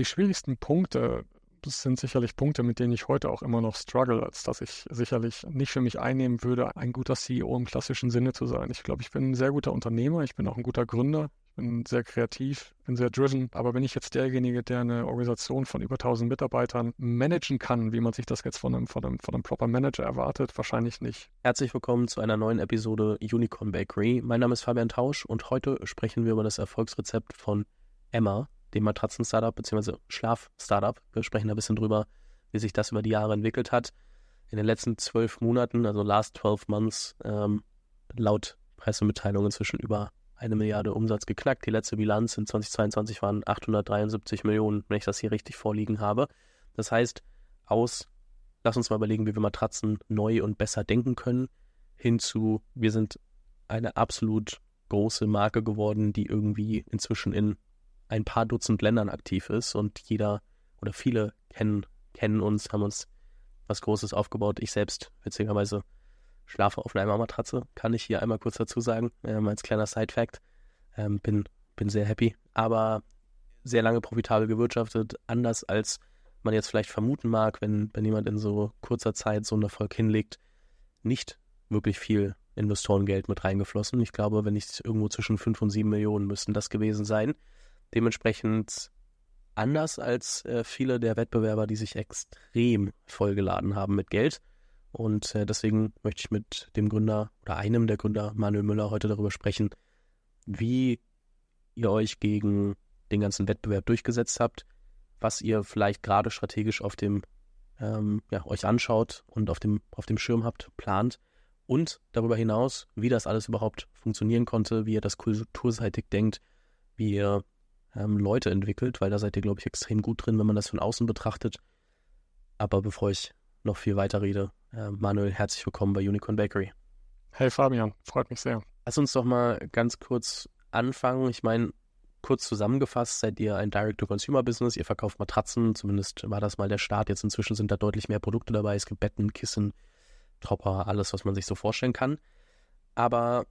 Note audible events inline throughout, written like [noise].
die schwierigsten Punkte sind sicherlich Punkte, mit denen ich heute auch immer noch struggle, als dass ich sicherlich nicht für mich einnehmen würde, ein guter CEO im klassischen Sinne zu sein. Ich glaube, ich bin ein sehr guter Unternehmer, ich bin auch ein guter Gründer, ich bin sehr kreativ, bin sehr driven. Aber bin ich jetzt derjenige, der eine Organisation von über 1000 Mitarbeitern managen kann, wie man sich das jetzt von einem, von einem, von einem Proper Manager erwartet? Wahrscheinlich nicht. Herzlich willkommen zu einer neuen Episode Unicorn Bakery. Mein Name ist Fabian Tausch und heute sprechen wir über das Erfolgsrezept von Emma, dem Matratzen-Startup bzw. Schlaf-Startup. Wir sprechen da ein bisschen drüber, wie sich das über die Jahre entwickelt hat. In den letzten zwölf Monaten, also last 12 months, ähm, laut Pressemitteilung inzwischen über eine Milliarde Umsatz geknackt. Die letzte Bilanz in 2022 waren 873 Millionen, wenn ich das hier richtig vorliegen habe. Das heißt, aus, lass uns mal überlegen, wie wir Matratzen neu und besser denken können, hinzu, wir sind eine absolut große Marke geworden, die irgendwie inzwischen in ein paar Dutzend Ländern aktiv ist und jeder oder viele kennen, kennen uns, haben uns was Großes aufgebaut. Ich selbst, witzigerweise, schlafe auf einer Matratze, kann ich hier einmal kurz dazu sagen, ähm, als kleiner Side-Fact. Ähm, bin, bin sehr happy, aber sehr lange profitabel gewirtschaftet, anders als man jetzt vielleicht vermuten mag, wenn, wenn jemand in so kurzer Zeit so einen Erfolg hinlegt, nicht wirklich viel Investorengeld mit reingeflossen. Ich glaube, wenn nicht irgendwo zwischen 5 und 7 Millionen müssten das gewesen sein. Dementsprechend anders als äh, viele der Wettbewerber, die sich extrem vollgeladen haben mit Geld. Und äh, deswegen möchte ich mit dem Gründer oder einem der Gründer, Manuel Müller, heute darüber sprechen, wie ihr euch gegen den ganzen Wettbewerb durchgesetzt habt, was ihr vielleicht gerade strategisch auf dem ähm, ja, euch anschaut und auf dem, auf dem Schirm habt, plant und darüber hinaus, wie das alles überhaupt funktionieren konnte, wie ihr das kulturseitig denkt, wie ihr ähm, Leute entwickelt, weil da seid ihr, glaube ich, extrem gut drin, wenn man das von außen betrachtet. Aber bevor ich noch viel weiter rede, äh, Manuel, herzlich willkommen bei Unicorn Bakery. Hey Fabian, freut mich sehr. Lass uns doch mal ganz kurz anfangen. Ich meine, kurz zusammengefasst, seid ihr ein Direct-to-Consumer-Business. Ihr verkauft Matratzen, zumindest war das mal der Start. Jetzt inzwischen sind da deutlich mehr Produkte dabei. Es gibt Betten, Kissen, Topper, alles, was man sich so vorstellen kann. Aber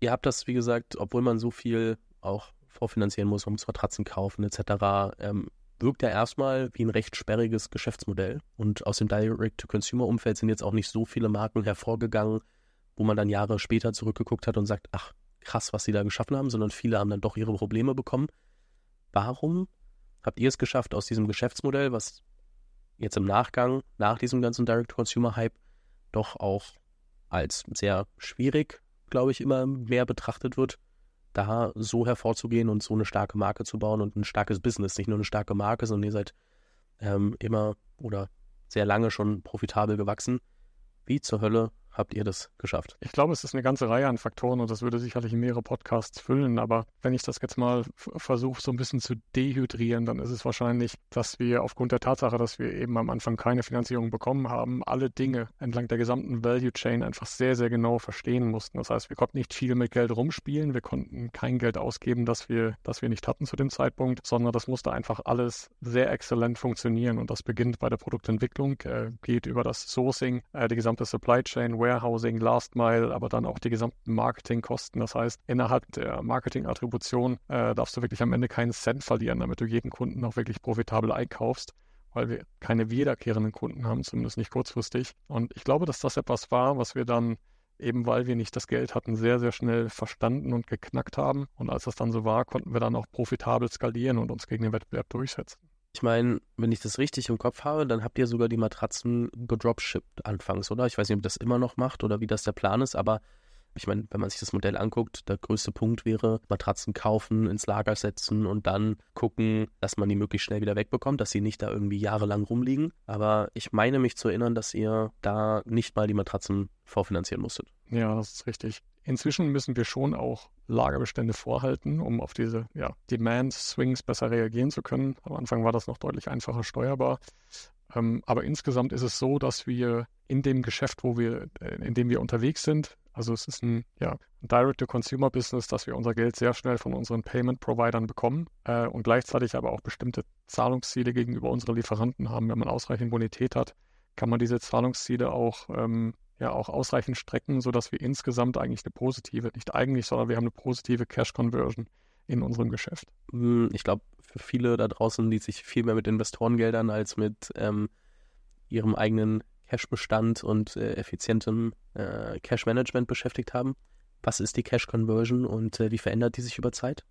ihr habt das, wie gesagt, obwohl man so viel auch vorfinanzieren muss, man muss Matratzen kaufen etc., ähm, wirkt ja erstmal wie ein recht sperriges Geschäftsmodell. Und aus dem Direct-to-Consumer-Umfeld sind jetzt auch nicht so viele Marken hervorgegangen, wo man dann Jahre später zurückgeguckt hat und sagt, ach, krass, was sie da geschaffen haben, sondern viele haben dann doch ihre Probleme bekommen. Warum habt ihr es geschafft, aus diesem Geschäftsmodell, was jetzt im Nachgang, nach diesem ganzen Direct-to-Consumer-Hype, doch auch als sehr schwierig, glaube ich, immer mehr betrachtet wird, da so hervorzugehen und so eine starke Marke zu bauen und ein starkes Business, nicht nur eine starke Marke, sondern ihr seid ähm, immer oder sehr lange schon profitabel gewachsen. Wie zur Hölle habt ihr das geschafft? Ich glaube, es ist eine ganze Reihe an Faktoren und das würde sicherlich mehrere Podcasts füllen. Aber wenn ich das jetzt mal versuche, so ein bisschen zu dehydrieren, dann ist es wahrscheinlich, dass wir aufgrund der Tatsache, dass wir eben am Anfang keine Finanzierung bekommen haben, alle Dinge entlang der gesamten Value Chain einfach sehr, sehr genau verstehen mussten. Das heißt, wir konnten nicht viel mit Geld rumspielen, wir konnten kein Geld ausgeben, das wir, das wir nicht hatten zu dem Zeitpunkt, sondern das musste einfach alles sehr exzellent funktionieren. Und das beginnt bei der Produktentwicklung, äh, geht über das Sourcing, äh, die gesamte Supply Chain, Warehousing, Last Mile, aber dann auch die gesamten Marketingkosten. Das heißt, innerhalb der Marketing-Attribution äh, darfst du wirklich am Ende keinen Cent verlieren, damit du jeden Kunden auch wirklich profitabel einkaufst, weil wir keine wiederkehrenden Kunden haben, zumindest nicht kurzfristig. Und ich glaube, dass das etwas war, was wir dann eben weil wir nicht das Geld hatten, sehr, sehr schnell verstanden und geknackt haben. Und als das dann so war, konnten wir dann auch profitabel skalieren und uns gegen den Wettbewerb durchsetzen. Ich meine, wenn ich das richtig im Kopf habe, dann habt ihr sogar die Matratzen gedropshippt anfangs, oder? Ich weiß nicht, ob das immer noch macht oder wie das der Plan ist, aber ich meine, wenn man sich das Modell anguckt, der größte Punkt wäre Matratzen kaufen, ins Lager setzen und dann gucken, dass man die möglichst schnell wieder wegbekommt, dass sie nicht da irgendwie jahrelang rumliegen. Aber ich meine mich zu erinnern, dass ihr da nicht mal die Matratzen vorfinanzieren musstet. Ja, das ist richtig. Inzwischen müssen wir schon auch Lagerbestände vorhalten, um auf diese ja, Demand-Swings besser reagieren zu können. Am Anfang war das noch deutlich einfacher steuerbar. Ähm, aber insgesamt ist es so, dass wir in dem Geschäft, wo wir, äh, in dem wir unterwegs sind, also es ist ein, ja, Direct-to-Consumer-Business, dass wir unser Geld sehr schnell von unseren Payment-Providern bekommen äh, und gleichzeitig aber auch bestimmte Zahlungsziele gegenüber unseren Lieferanten haben. Wenn man ausreichend Bonität hat, kann man diese Zahlungsziele auch ähm, ja auch ausreichend strecken, sodass wir insgesamt eigentlich eine positive, nicht eigentlich, sondern wir haben eine positive Cash Conversion in unserem Geschäft. Hm, ich glaube, für viele da draußen, die sich viel mehr mit Investorengeldern als mit ähm, ihrem eigenen Cash-Bestand und äh, effizientem äh, Cash-Management beschäftigt haben. Was ist die Cash-Conversion und äh, wie verändert die sich über Zeit?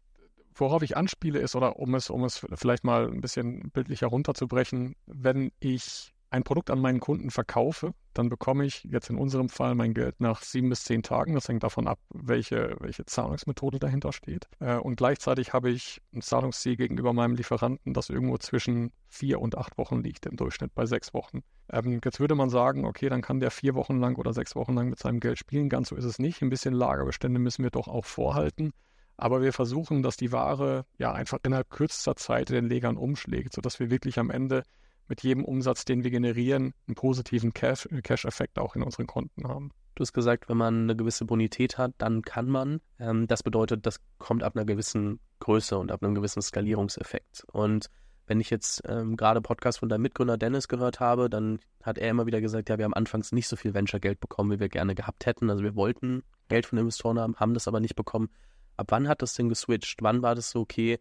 Worauf ich anspiele ist, oder um es, um es vielleicht mal ein bisschen bildlicher runterzubrechen, wenn ich ein Produkt an meinen Kunden verkaufe, dann bekomme ich jetzt in unserem Fall mein Geld nach sieben bis zehn Tagen. Das hängt davon ab, welche, welche Zahlungsmethode dahinter steht. Äh, und gleichzeitig habe ich ein Zahlungsziel gegenüber meinem Lieferanten, das irgendwo zwischen vier und acht Wochen liegt, im Durchschnitt bei sechs Wochen. Ähm, jetzt würde man sagen, okay, dann kann der vier Wochen lang oder sechs Wochen lang mit seinem Geld spielen. Ganz so ist es nicht. Ein bisschen Lagerbestände müssen wir doch auch vorhalten. Aber wir versuchen, dass die Ware ja einfach innerhalb kürzester Zeit den Legern umschlägt, sodass wir wirklich am Ende mit jedem Umsatz, den wir generieren, einen positiven Cash-Effekt auch in unseren Konten haben. Du hast gesagt, wenn man eine gewisse Bonität hat, dann kann man. Ähm, das bedeutet, das kommt ab einer gewissen Größe und ab einem gewissen Skalierungseffekt. Und wenn ich jetzt ähm, gerade Podcast von deinem Mitgründer Dennis gehört habe, dann hat er immer wieder gesagt, ja, wir haben anfangs nicht so viel Venture-Geld bekommen, wie wir gerne gehabt hätten. Also wir wollten Geld von Investoren haben, haben das aber nicht bekommen. Ab wann hat das denn geswitcht? Wann war das so, okay,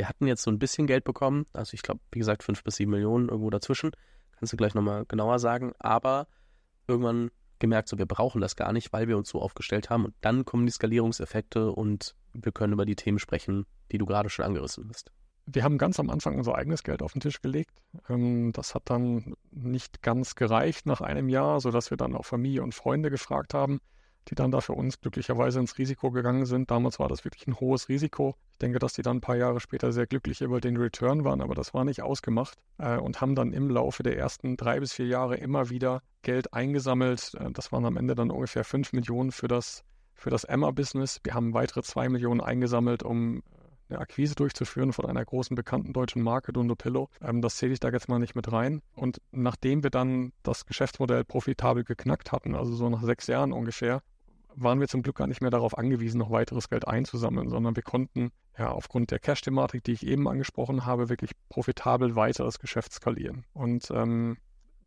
wir hatten jetzt so ein bisschen Geld bekommen, also ich glaube, wie gesagt, fünf bis sieben Millionen irgendwo dazwischen. Kannst du gleich nochmal genauer sagen. Aber irgendwann gemerkt, so wir brauchen das gar nicht, weil wir uns so aufgestellt haben. Und dann kommen die Skalierungseffekte und wir können über die Themen sprechen, die du gerade schon angerissen hast. Wir haben ganz am Anfang unser eigenes Geld auf den Tisch gelegt. Ähm, das hat dann nicht ganz gereicht nach einem Jahr, sodass wir dann auch Familie und Freunde gefragt haben, die dann da für uns glücklicherweise ins Risiko gegangen sind. Damals war das wirklich ein hohes Risiko. Ich denke, dass die dann ein paar Jahre später sehr glücklich über den Return waren, aber das war nicht ausgemacht äh, und haben dann im Laufe der ersten drei bis vier Jahre immer wieder Geld eingesammelt. Äh, das waren am Ende dann ungefähr fünf Millionen für das, für das Emma-Business. Wir haben weitere zwei Millionen eingesammelt, um äh, eine Akquise durchzuführen von einer großen bekannten deutschen Marke, Dundopillo. Ähm, das zähle ich da jetzt mal nicht mit rein. Und nachdem wir dann das Geschäftsmodell profitabel geknackt hatten, also so nach sechs Jahren ungefähr, waren wir zum Glück gar nicht mehr darauf angewiesen, noch weiteres Geld einzusammeln, sondern wir konnten ja aufgrund der Cash-Thematik, die ich eben angesprochen habe, wirklich profitabel weiter das Geschäft skalieren. Und ähm,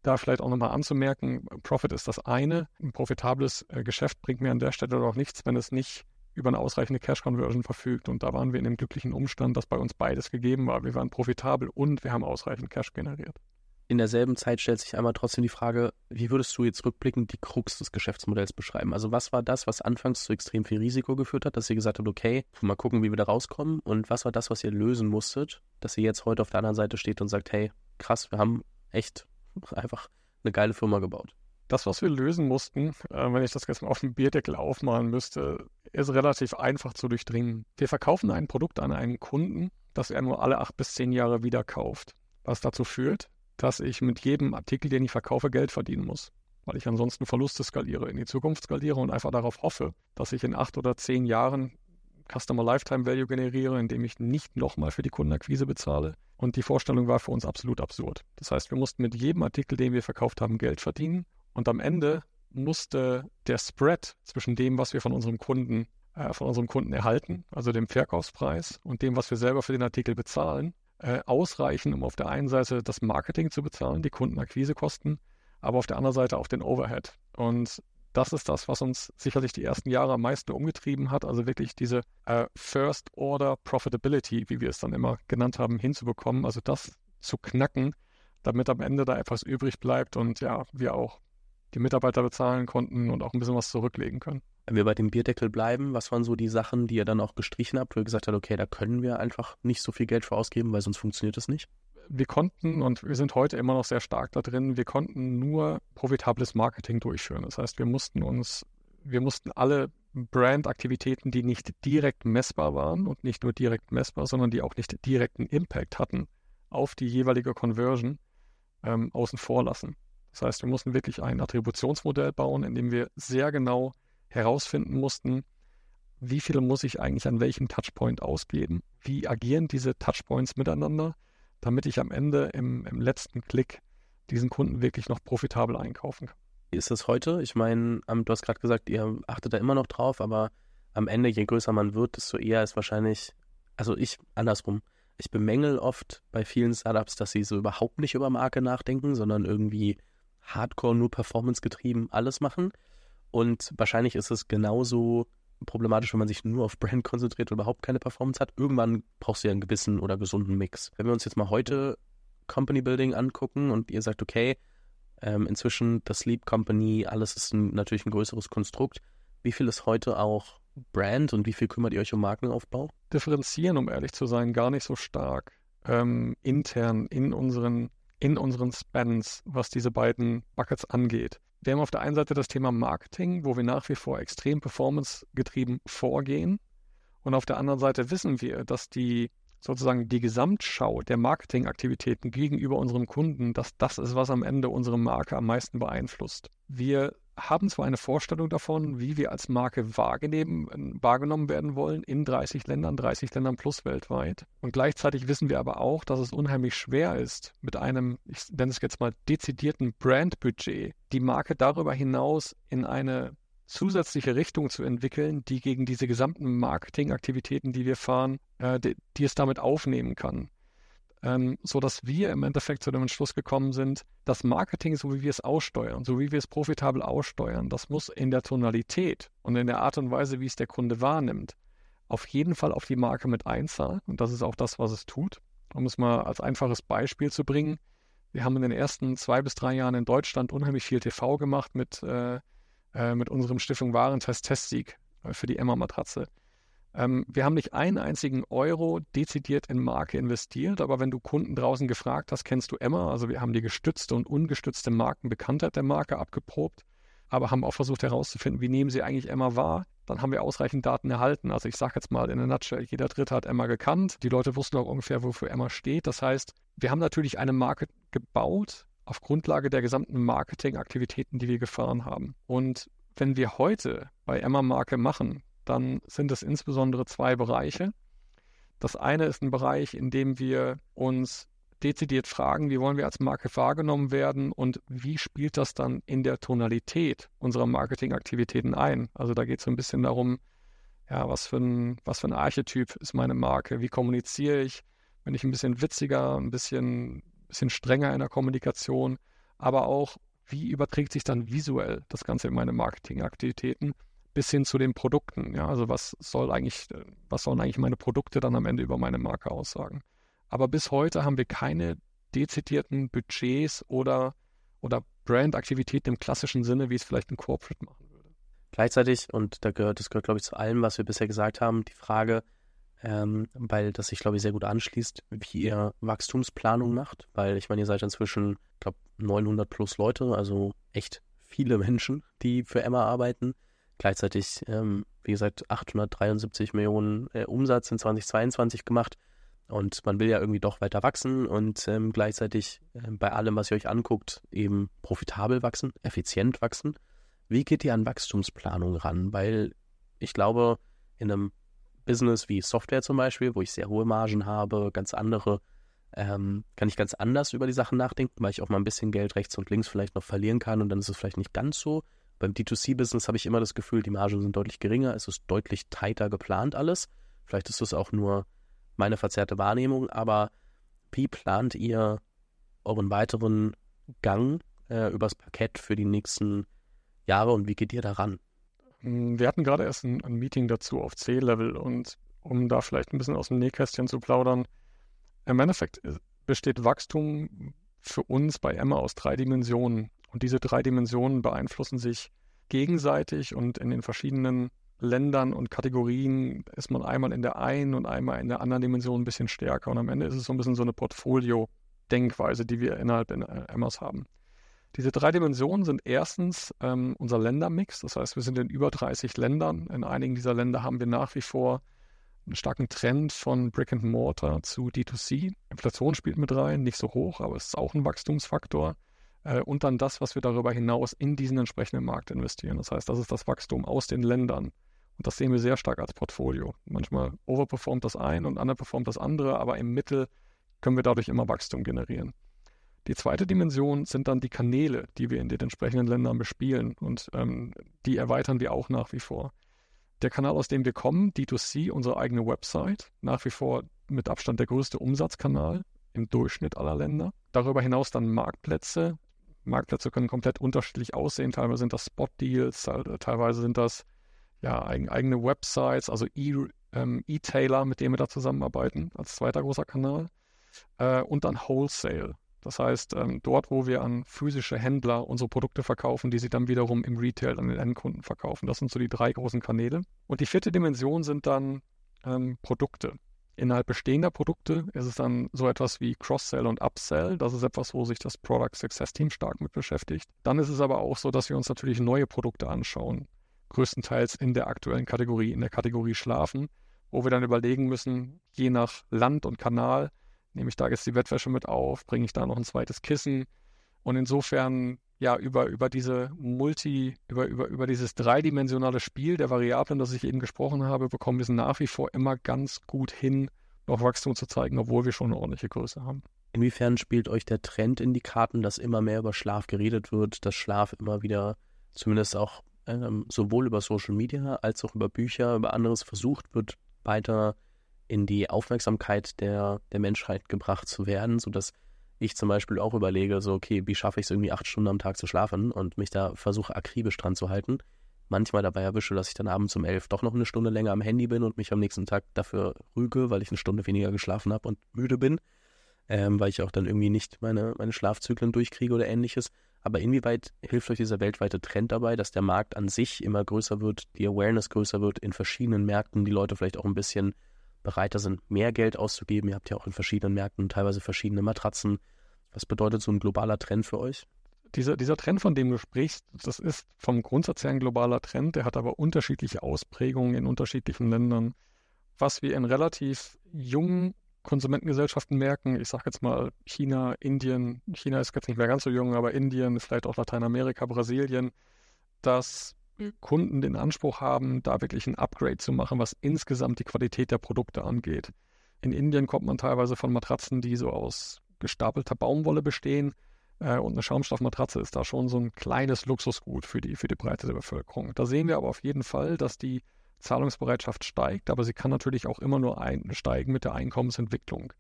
da vielleicht auch nochmal anzumerken, Profit ist das eine. Ein profitables äh, Geschäft bringt mir an der Stelle doch nichts, wenn es nicht über eine ausreichende Cash-Conversion verfügt. Und da waren wir in dem glücklichen Umstand, dass bei uns beides gegeben war. Wir waren profitabel und wir haben ausreichend Cash generiert in derselben Zeit stellt sich einmal trotzdem die Frage, wie würdest du jetzt rückblickend die Krux des Geschäftsmodells beschreiben? Also was war das, was anfangs zu extrem viel Risiko geführt hat, dass ihr gesagt habt, okay, mal gucken, wie wir da rauskommen? Und was war das, was ihr lösen musstet, dass ihr jetzt heute auf der anderen Seite steht und sagt, hey, krass, wir haben echt [laughs] einfach eine geile Firma gebaut? Das, was wir lösen mussten, äh, wenn ich das jetzt mal auf dem Bierdeckel aufmalen müsste, ist relativ einfach zu durchdringen. Wir verkaufen ein Produkt an einen Kunden, das er nur alle acht bis zehn Jahre wieder kauft. Was dazu führt, dass ich mit jedem Artikel, den ich verkaufe, Geld verdienen muss. Weil ich ansonsten Verluste skaliere, in die Zukunft skaliere und einfach darauf hoffe, dass ich in acht oder zehn Jahren Customer Lifetime Value generiere, indem ich nicht nochmal für die Kundenakquise bezahle. Und die Vorstellung war für uns absolut absurd. Das heißt, wir mussten mit jedem Artikel, den wir verkauft haben, Geld verdienen. Und am Ende musste der Spread zwischen dem, was wir von unserem Kunden, äh, von unserem Kunden erhalten, also dem Verkaufspreis und dem, was wir selber für den Artikel bezahlen, äh, ausreichen, um auf der einen Seite das Marketing zu bezahlen, die Kundenakquisekosten, aber auf der anderen Seite auch den Overhead. Und das ist das, was uns sicherlich die ersten Jahre am meisten umgetrieben hat, also wirklich diese äh, First Order Profitability, wie wir es dann immer genannt haben, hinzubekommen, also das zu knacken, damit am Ende da etwas übrig bleibt und ja, wir auch die Mitarbeiter bezahlen konnten und auch ein bisschen was zurücklegen können. Wenn wir bei dem Bierdeckel bleiben, was waren so die Sachen, die ihr dann auch gestrichen habt, wo ihr gesagt habt, okay, da können wir einfach nicht so viel Geld für ausgeben, weil sonst funktioniert es nicht? Wir konnten, und wir sind heute immer noch sehr stark da drin, wir konnten nur profitables Marketing durchführen. Das heißt, wir mussten uns, wir mussten alle Brandaktivitäten, die nicht direkt messbar waren und nicht nur direkt messbar, sondern die auch nicht direkten Impact hatten auf die jeweilige Conversion, ähm, außen vor lassen. Das heißt, wir mussten wirklich ein Attributionsmodell bauen, in dem wir sehr genau herausfinden mussten, wie viel muss ich eigentlich an welchem Touchpoint ausgeben? Wie agieren diese Touchpoints miteinander, damit ich am Ende im, im letzten Klick diesen Kunden wirklich noch profitabel einkaufen kann? Wie ist das heute? Ich meine, du hast gerade gesagt, ihr achtet da immer noch drauf, aber am Ende, je größer man wird, desto eher ist wahrscheinlich, also ich andersrum. Ich bemängel oft bei vielen Startups, dass sie so überhaupt nicht über Marke nachdenken, sondern irgendwie hardcore nur performance getrieben alles machen. Und wahrscheinlich ist es genauso problematisch, wenn man sich nur auf Brand konzentriert und überhaupt keine Performance hat. Irgendwann brauchst du ja einen gewissen oder gesunden Mix. Wenn wir uns jetzt mal heute Company Building angucken und ihr sagt, okay, ähm, inzwischen das Sleep Company, alles ist ein, natürlich ein größeres Konstrukt. Wie viel ist heute auch Brand und wie viel kümmert ihr euch um Markenaufbau? Differenzieren, um ehrlich zu sein, gar nicht so stark. Ähm, intern in unseren, in unseren Spans, was diese beiden Buckets angeht. Wir haben auf der einen Seite das Thema Marketing, wo wir nach wie vor extrem performance-getrieben vorgehen. Und auf der anderen Seite wissen wir, dass die sozusagen die Gesamtschau der Marketingaktivitäten gegenüber unserem Kunden, dass das ist, was am Ende unsere Marke am meisten beeinflusst. Wir haben zwar eine Vorstellung davon, wie wir als Marke wahrgenommen werden wollen in 30 Ländern, 30 Ländern plus weltweit. Und gleichzeitig wissen wir aber auch, dass es unheimlich schwer ist, mit einem, ich nenne es jetzt mal, dezidierten Brandbudget, die Marke darüber hinaus in eine zusätzliche Richtung zu entwickeln, die gegen diese gesamten Marketingaktivitäten, die wir fahren, äh, die, die, es damit aufnehmen kann. Ähm, so dass wir im Endeffekt zu dem Entschluss gekommen sind, das Marketing, so wie wir es aussteuern, so wie wir es profitabel aussteuern, das muss in der Tonalität und in der Art und Weise, wie es der Kunde wahrnimmt, auf jeden Fall auf die Marke mit einzahlen. Und das ist auch das, was es tut. Um es mal als einfaches Beispiel zu bringen, wir haben in den ersten zwei bis drei Jahren in Deutschland unheimlich viel TV gemacht mit äh, äh, mit unserem Stiftung Warentest Testsieg äh, für die Emma-Matratze. Ähm, wir haben nicht einen einzigen Euro dezidiert in Marke investiert, aber wenn du Kunden draußen gefragt hast, kennst du Emma? Also wir haben die gestützte und ungestützte Markenbekanntheit der Marke abgeprobt, aber haben auch versucht herauszufinden, wie nehmen sie eigentlich Emma wahr? Dann haben wir ausreichend Daten erhalten. Also ich sage jetzt mal in der Nutshell, jeder Dritte hat Emma gekannt. Die Leute wussten auch ungefähr, wofür Emma steht. Das heißt, wir haben natürlich eine Marke gebaut, auf Grundlage der gesamten Marketingaktivitäten, die wir gefahren haben. Und wenn wir heute bei Emma Marke machen, dann sind es insbesondere zwei Bereiche. Das eine ist ein Bereich, in dem wir uns dezidiert fragen, wie wollen wir als Marke wahrgenommen werden und wie spielt das dann in der Tonalität unserer Marketingaktivitäten ein. Also da geht es so ein bisschen darum, ja, was für, ein, was für ein Archetyp ist meine Marke, wie kommuniziere ich, bin ich ein bisschen witziger, ein bisschen bisschen strenger in der Kommunikation, aber auch, wie überträgt sich dann visuell das Ganze in meine Marketingaktivitäten bis hin zu den Produkten. Ja, also was soll eigentlich, was sollen eigentlich meine Produkte dann am Ende über meine Marke aussagen? Aber bis heute haben wir keine dezidierten Budgets oder, oder Brandaktivitäten im klassischen Sinne, wie es vielleicht ein Corporate machen würde. Gleichzeitig, und da gehört, das gehört, glaube ich, zu allem, was wir bisher gesagt haben, die Frage, ähm, weil das sich, glaube ich, sehr gut anschließt, wie ihr Wachstumsplanung macht, weil ich meine, ihr seid inzwischen, ich glaube, 900 plus Leute, also echt viele Menschen, die für Emma arbeiten. Gleichzeitig, ähm, wie gesagt, 873 Millionen äh, Umsatz in 2022 gemacht. Und man will ja irgendwie doch weiter wachsen und ähm, gleichzeitig äh, bei allem, was ihr euch anguckt, eben profitabel wachsen, effizient wachsen. Wie geht ihr an Wachstumsplanung ran? Weil ich glaube, in einem Business wie Software zum Beispiel, wo ich sehr hohe Margen habe, ganz andere, ähm, kann ich ganz anders über die Sachen nachdenken, weil ich auch mal ein bisschen Geld rechts und links vielleicht noch verlieren kann und dann ist es vielleicht nicht ganz so. Beim D2C-Business habe ich immer das Gefühl, die Margen sind deutlich geringer, es ist deutlich tighter geplant alles. Vielleicht ist das auch nur meine verzerrte Wahrnehmung, aber wie plant ihr euren weiteren Gang äh, übers Parkett für die nächsten Jahre und wie geht ihr daran? Hm, wir hatten gerade erst ein, ein Meeting dazu auf C-Level und um da vielleicht ein bisschen aus dem Nähkästchen zu plaudern, im Endeffekt äh, besteht Wachstum für uns bei Emma aus drei Dimensionen. Und diese drei Dimensionen beeinflussen sich gegenseitig und in den verschiedenen Ländern und Kategorien ist man einmal in der einen und einmal in der anderen Dimension ein bisschen stärker. Und am Ende ist es so ein bisschen so eine Portfolio-Denkweise, die wir innerhalb in äh, Emmas haben. Diese drei Dimensionen sind erstens ähm, unser Ländermix. Das heißt, wir sind in über 30 Ländern. In einigen dieser Länder haben wir nach wie vor einen starken Trend von Brick and Mortar zu D2C. Inflation spielt mit rein, nicht so hoch, aber es ist auch ein Wachstumsfaktor. Äh, und dann das, was wir darüber hinaus in diesen entsprechenden Markt investieren. Das heißt, das ist das Wachstum aus den Ländern. Und das sehen wir sehr stark als Portfolio. Manchmal overperformt das ein und underperformt das andere, aber im Mittel können wir dadurch immer Wachstum generieren. Die zweite Dimension sind dann die Kanäle, die wir in den entsprechenden Ländern bespielen und ähm, die erweitern wir auch nach wie vor. Der Kanal, aus dem wir kommen, D2C, unsere eigene Website, nach wie vor mit Abstand der größte Umsatzkanal im Durchschnitt aller Länder. Darüber hinaus dann Marktplätze. Marktplätze können komplett unterschiedlich aussehen. Teilweise sind das Spot-Deals, teilweise sind das ja, eigene Websites, also ähm, E-Tailer, mit denen wir da zusammenarbeiten, als zweiter großer Kanal. Äh, und dann Wholesale. Das heißt, ähm, dort, wo wir an physische Händler unsere Produkte verkaufen, die sie dann wiederum im Retail an den Endkunden verkaufen. Das sind so die drei großen Kanäle. Und die vierte Dimension sind dann ähm, Produkte. Innerhalb bestehender Produkte ist es dann so etwas wie Cross-Sell und Upsell. Das ist etwas, wo sich das Product Success Team stark mit beschäftigt. Dann ist es aber auch so, dass wir uns natürlich neue Produkte anschauen. Größtenteils in der aktuellen Kategorie, in der Kategorie Schlafen, wo wir dann überlegen müssen, je nach Land und Kanal, nehme ich da jetzt die Bettwäsche mit auf, bringe ich da noch ein zweites Kissen. Und insofern, ja, über, über diese Multi, über, über, über dieses dreidimensionale Spiel der Variablen, das ich eben gesprochen habe, bekommen wir es nach wie vor immer ganz gut hin, noch Wachstum zu zeigen, obwohl wir schon eine ordentliche Größe haben. Inwiefern spielt euch der Trend in die Karten, dass immer mehr über Schlaf geredet wird, dass Schlaf immer wieder zumindest auch ähm, sowohl über Social Media als auch über Bücher, über anderes versucht wird, weiter in die Aufmerksamkeit der, der Menschheit gebracht zu werden, sodass ich zum Beispiel auch überlege, so, okay, wie schaffe ich es irgendwie acht Stunden am Tag zu schlafen und mich da versuche akribisch dran zu halten. Manchmal dabei erwische, dass ich dann abends um elf doch noch eine Stunde länger am Handy bin und mich am nächsten Tag dafür rüge, weil ich eine Stunde weniger geschlafen habe und müde bin, ähm, weil ich auch dann irgendwie nicht meine, meine Schlafzyklen durchkriege oder ähnliches. Aber inwieweit hilft euch dieser weltweite Trend dabei, dass der Markt an sich immer größer wird, die Awareness größer wird in verschiedenen Märkten, die Leute vielleicht auch ein bisschen bereiter sind, mehr Geld auszugeben. Ihr habt ja auch in verschiedenen Märkten teilweise verschiedene Matratzen. Was bedeutet so ein globaler Trend für euch? Dieser, dieser Trend, von dem du sprichst, das ist vom Grundsatz her ein globaler Trend. Der hat aber unterschiedliche Ausprägungen in unterschiedlichen Ländern. Was wir in relativ jungen Konsumentengesellschaften merken, ich sage jetzt mal China, Indien, China ist jetzt nicht mehr ganz so jung, aber Indien, vielleicht auch Lateinamerika, Brasilien, dass Kunden den Anspruch haben, da wirklich ein Upgrade zu machen, was insgesamt die Qualität der Produkte angeht. In Indien kommt man teilweise von Matratzen, die so aus gestapelter Baumwolle bestehen. Äh, und eine Schaumstoffmatratze ist da schon so ein kleines Luxusgut für die, für die Breite der Bevölkerung. Da sehen wir aber auf jeden Fall, dass die Zahlungsbereitschaft steigt, aber sie kann natürlich auch immer nur einsteigen mit der Einkommensentwicklung.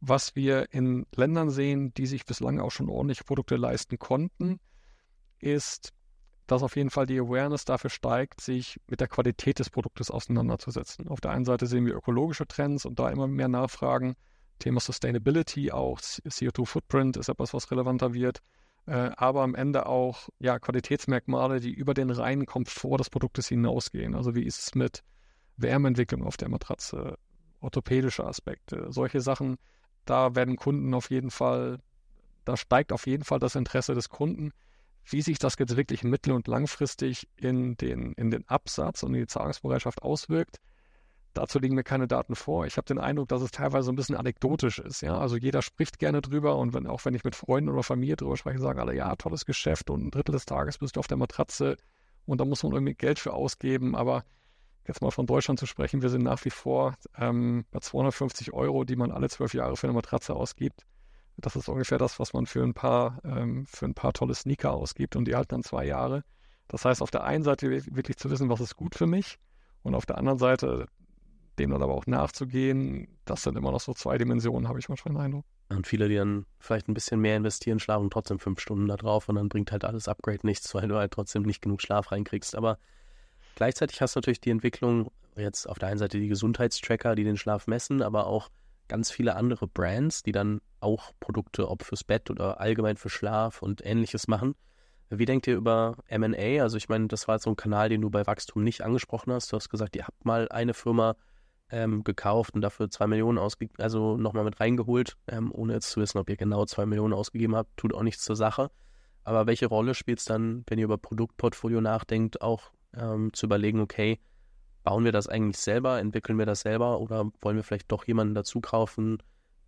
Was wir in Ländern sehen, die sich bislang auch schon ordentliche Produkte leisten konnten, ist dass auf jeden Fall die Awareness dafür steigt, sich mit der Qualität des Produktes auseinanderzusetzen. Auf der einen Seite sehen wir ökologische Trends und da immer mehr Nachfragen. Thema Sustainability, auch CO2-Footprint ist etwas, was relevanter wird. Äh, aber am Ende auch ja, Qualitätsmerkmale, die über den reinen Komfort des Produktes hinausgehen. Also wie ist es mit Wärmeentwicklung auf der Matratze, orthopädische Aspekte, solche Sachen. Da werden Kunden auf jeden Fall, da steigt auf jeden Fall das Interesse des Kunden wie sich das jetzt wirklich mittel- und langfristig in den, in den Absatz und in die Zahlungsbereitschaft auswirkt, dazu liegen mir keine Daten vor. Ich habe den Eindruck, dass es teilweise ein bisschen anekdotisch ist. Ja? Also jeder spricht gerne drüber und wenn, auch wenn ich mit Freunden oder Familie drüber spreche, sagen alle, ja, tolles Geschäft und ein Drittel des Tages bist du auf der Matratze und da muss man irgendwie Geld für ausgeben. Aber jetzt mal von Deutschland zu sprechen, wir sind nach wie vor ähm, bei 250 Euro, die man alle zwölf Jahre für eine Matratze ausgibt. Das ist ungefähr das, was man für ein paar, ähm, für ein paar tolle Sneaker ausgibt und die halten dann zwei Jahre. Das heißt, auf der einen Seite wirklich zu wissen, was ist gut für mich und auf der anderen Seite dem dann aber auch nachzugehen, das sind immer noch so zwei Dimensionen, habe ich manchmal den Eindruck. Und viele, die dann vielleicht ein bisschen mehr investieren, schlafen trotzdem fünf Stunden da drauf und dann bringt halt alles Upgrade nichts, weil du halt trotzdem nicht genug Schlaf reinkriegst. Aber gleichzeitig hast du natürlich die Entwicklung, jetzt auf der einen Seite die Gesundheitstracker, die den Schlaf messen, aber auch ganz viele andere Brands, die dann auch Produkte, ob fürs Bett oder allgemein für Schlaf und ähnliches machen. Wie denkt ihr über MA? Also ich meine, das war so ein Kanal, den du bei Wachstum nicht angesprochen hast. Du hast gesagt, ihr habt mal eine Firma ähm, gekauft und dafür zwei Millionen ausgegeben, also nochmal mit reingeholt, ähm, ohne jetzt zu wissen, ob ihr genau zwei Millionen ausgegeben habt, tut auch nichts zur Sache. Aber welche Rolle spielt es dann, wenn ihr über Produktportfolio nachdenkt, auch ähm, zu überlegen, okay, bauen wir das eigentlich selber, entwickeln wir das selber oder wollen wir vielleicht doch jemanden dazu kaufen,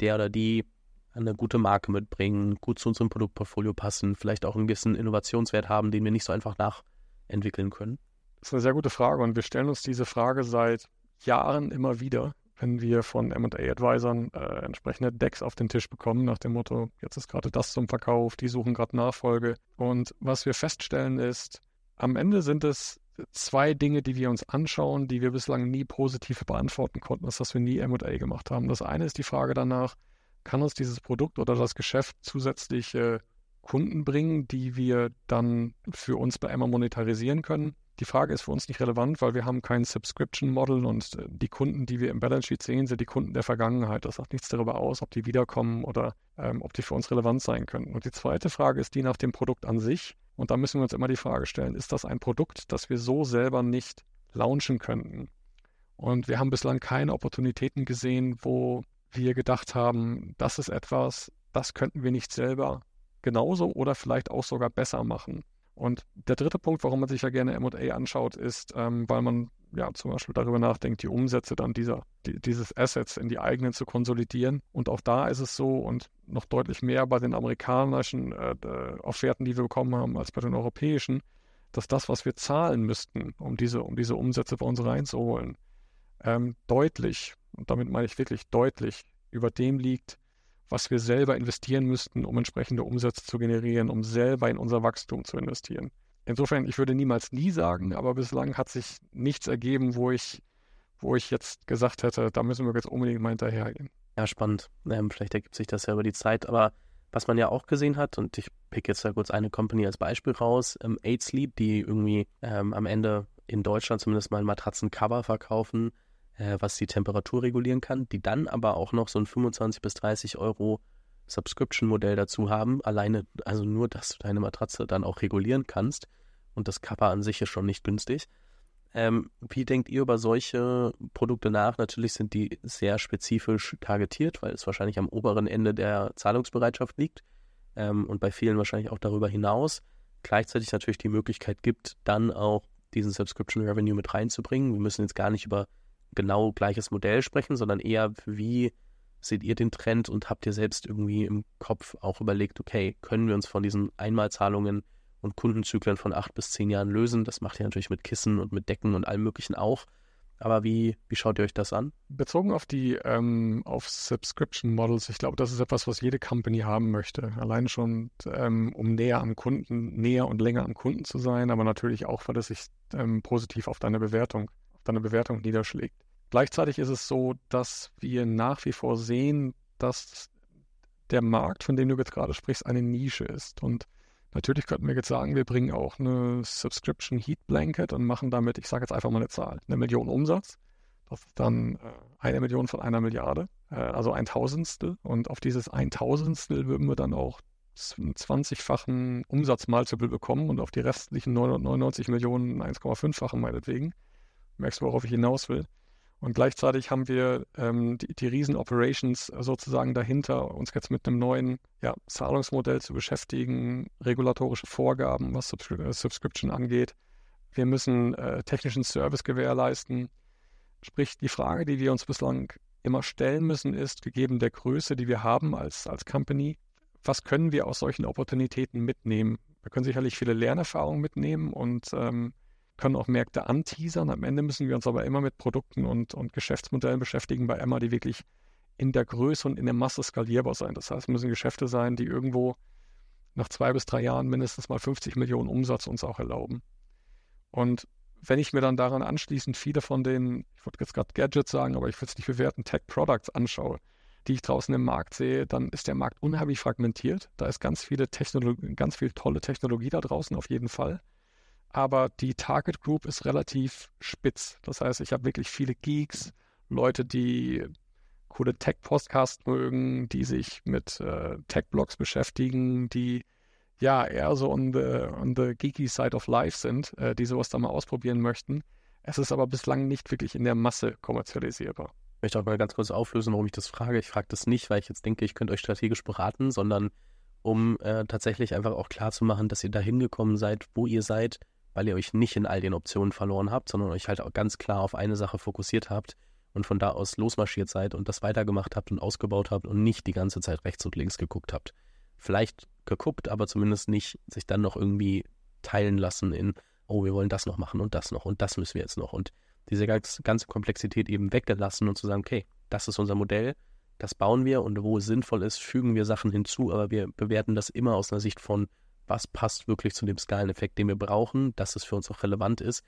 der oder die eine gute Marke mitbringen, gut zu unserem Produktportfolio passen, vielleicht auch einen gewissen Innovationswert haben, den wir nicht so einfach nachentwickeln können? Das ist eine sehr gute Frage und wir stellen uns diese Frage seit Jahren immer wieder, wenn wir von MA-Advisern äh, entsprechende Decks auf den Tisch bekommen, nach dem Motto, jetzt ist gerade das zum Verkauf, die suchen gerade Nachfolge. Und was wir feststellen ist, am Ende sind es zwei Dinge, die wir uns anschauen, die wir bislang nie positiv beantworten konnten, ist, dass wir nie M&A gemacht haben. Das eine ist die Frage danach, kann uns dieses Produkt oder das Geschäft zusätzliche Kunden bringen, die wir dann für uns bei Emma monetarisieren können? Die Frage ist für uns nicht relevant, weil wir haben kein Subscription Model und äh, die Kunden, die wir im Balance Sheet sehen, sind die Kunden der Vergangenheit. Das sagt nichts darüber aus, ob die wiederkommen oder ähm, ob die für uns relevant sein könnten. Und die zweite Frage ist die nach dem Produkt an sich. Und da müssen wir uns immer die Frage stellen, ist das ein Produkt, das wir so selber nicht launchen könnten? Und wir haben bislang keine Opportunitäten gesehen, wo wir gedacht haben, das ist etwas, das könnten wir nicht selber genauso oder vielleicht auch sogar besser machen. Und der dritte Punkt, warum man sich ja gerne MA anschaut, ist, ähm, weil man ja zum Beispiel darüber nachdenkt, die Umsätze dann dieser, die, dieses Assets in die eigenen zu konsolidieren. Und auch da ist es so und noch deutlich mehr bei den amerikanischen äh, Offerten, die wir bekommen haben, als bei den europäischen, dass das, was wir zahlen müssten, um diese, um diese Umsätze bei uns reinzuholen, ähm, deutlich, und damit meine ich wirklich deutlich, über dem liegt, was wir selber investieren müssten, um entsprechende Umsätze zu generieren, um selber in unser Wachstum zu investieren. Insofern, ich würde niemals nie sagen, aber bislang hat sich nichts ergeben, wo ich, wo ich jetzt gesagt hätte, da müssen wir jetzt unbedingt mal hinterhergehen. Ja, spannend. Ähm, vielleicht ergibt sich das ja über die Zeit, aber was man ja auch gesehen hat, und ich pick jetzt da kurz eine Company als Beispiel raus, ähm, Aid die irgendwie ähm, am Ende in Deutschland zumindest mal ein Matratzencover verkaufen, äh, was die Temperatur regulieren kann, die dann aber auch noch so ein 25 bis 30 Euro Subscription-Modell dazu haben. Alleine, also nur, dass du deine Matratze dann auch regulieren kannst. Und das Cover an sich ist schon nicht günstig. Ähm, wie denkt ihr über solche Produkte nach? Natürlich sind die sehr spezifisch targetiert, weil es wahrscheinlich am oberen Ende der Zahlungsbereitschaft liegt ähm, und bei vielen wahrscheinlich auch darüber hinaus. Gleichzeitig natürlich die Möglichkeit gibt, dann auch diesen Subscription Revenue mit reinzubringen. Wir müssen jetzt gar nicht über genau gleiches Modell sprechen, sondern eher, wie seht ihr den Trend und habt ihr selbst irgendwie im Kopf auch überlegt, okay, können wir uns von diesen Einmalzahlungen und Kundenzyklen von acht bis zehn Jahren lösen? Das macht ihr natürlich mit Kissen und mit Decken und allem Möglichen auch. Aber wie, wie schaut ihr euch das an? Bezogen auf die ähm, auf Subscription Models, ich glaube, das ist etwas, was jede Company haben möchte. Allein schon, ähm, um näher am Kunden, näher und länger am Kunden zu sein, aber natürlich auch, weil es sich ähm, positiv auf deine Bewertung, deine Bewertung niederschlägt. Gleichzeitig ist es so, dass wir nach wie vor sehen, dass der Markt, von dem du jetzt gerade sprichst, eine Nische ist. Und natürlich könnten wir jetzt sagen, wir bringen auch eine Subscription Heat Blanket und machen damit, ich sage jetzt einfach mal eine Zahl, eine Million Umsatz. Das ist dann äh, eine Million von einer Milliarde, äh, also ein Tausendstel. Und auf dieses ein Tausendstel würden wir dann auch einen 20-fachen Umsatzmultiple bekommen und auf die restlichen 999 Millionen 1,5-fachen meinetwegen. Merkst du, worauf ich hinaus will? Und gleichzeitig haben wir ähm, die, die Riesen-Operations sozusagen dahinter, uns jetzt mit einem neuen ja, Zahlungsmodell zu beschäftigen, regulatorische Vorgaben, was Subscri äh, Subscription angeht. Wir müssen äh, technischen Service gewährleisten. Sprich, die Frage, die wir uns bislang immer stellen müssen, ist, gegeben der Größe, die wir haben als, als Company, was können wir aus solchen Opportunitäten mitnehmen? Wir können sicherlich viele Lernerfahrungen mitnehmen und ähm, können auch Märkte anteasern. Am Ende müssen wir uns aber immer mit Produkten und, und Geschäftsmodellen beschäftigen bei Emma, die wirklich in der Größe und in der Masse skalierbar sein. Das heißt, es müssen Geschäfte sein, die irgendwo nach zwei bis drei Jahren mindestens mal 50 Millionen Umsatz uns auch erlauben. Und wenn ich mir dann daran anschließend viele von den, ich wollte jetzt gerade Gadgets sagen, aber ich würde es nicht bewerten, Tech-Products anschaue, die ich draußen im Markt sehe, dann ist der Markt unheimlich fragmentiert. Da ist ganz viele Technologie, ganz viel tolle Technologie da draußen auf jeden Fall aber die Target Group ist relativ spitz. Das heißt, ich habe wirklich viele Geeks, Leute, die coole Tech-Podcasts mögen, die sich mit äh, Tech-Blogs beschäftigen, die ja eher so on the, on the geeky side of life sind, äh, die sowas da mal ausprobieren möchten. Es ist aber bislang nicht wirklich in der Masse kommerzialisierbar. Ich möchte auch mal ganz kurz auflösen, warum ich das frage. Ich frage das nicht, weil ich jetzt denke, ich könnte euch strategisch beraten, sondern um äh, tatsächlich einfach auch klar zu machen, dass ihr da hingekommen seid, wo ihr seid, weil ihr euch nicht in all den Optionen verloren habt, sondern euch halt auch ganz klar auf eine Sache fokussiert habt und von da aus losmarschiert seid und das weitergemacht habt und ausgebaut habt und nicht die ganze Zeit rechts und links geguckt habt. Vielleicht geguckt, aber zumindest nicht sich dann noch irgendwie teilen lassen in, oh, wir wollen das noch machen und das noch und das müssen wir jetzt noch und diese ganze Komplexität eben weggelassen und zu sagen, okay, das ist unser Modell, das bauen wir und wo es sinnvoll ist, fügen wir Sachen hinzu, aber wir bewerten das immer aus einer Sicht von, was passt wirklich zu dem Skaleneffekt, den wir brauchen, dass es für uns auch relevant ist.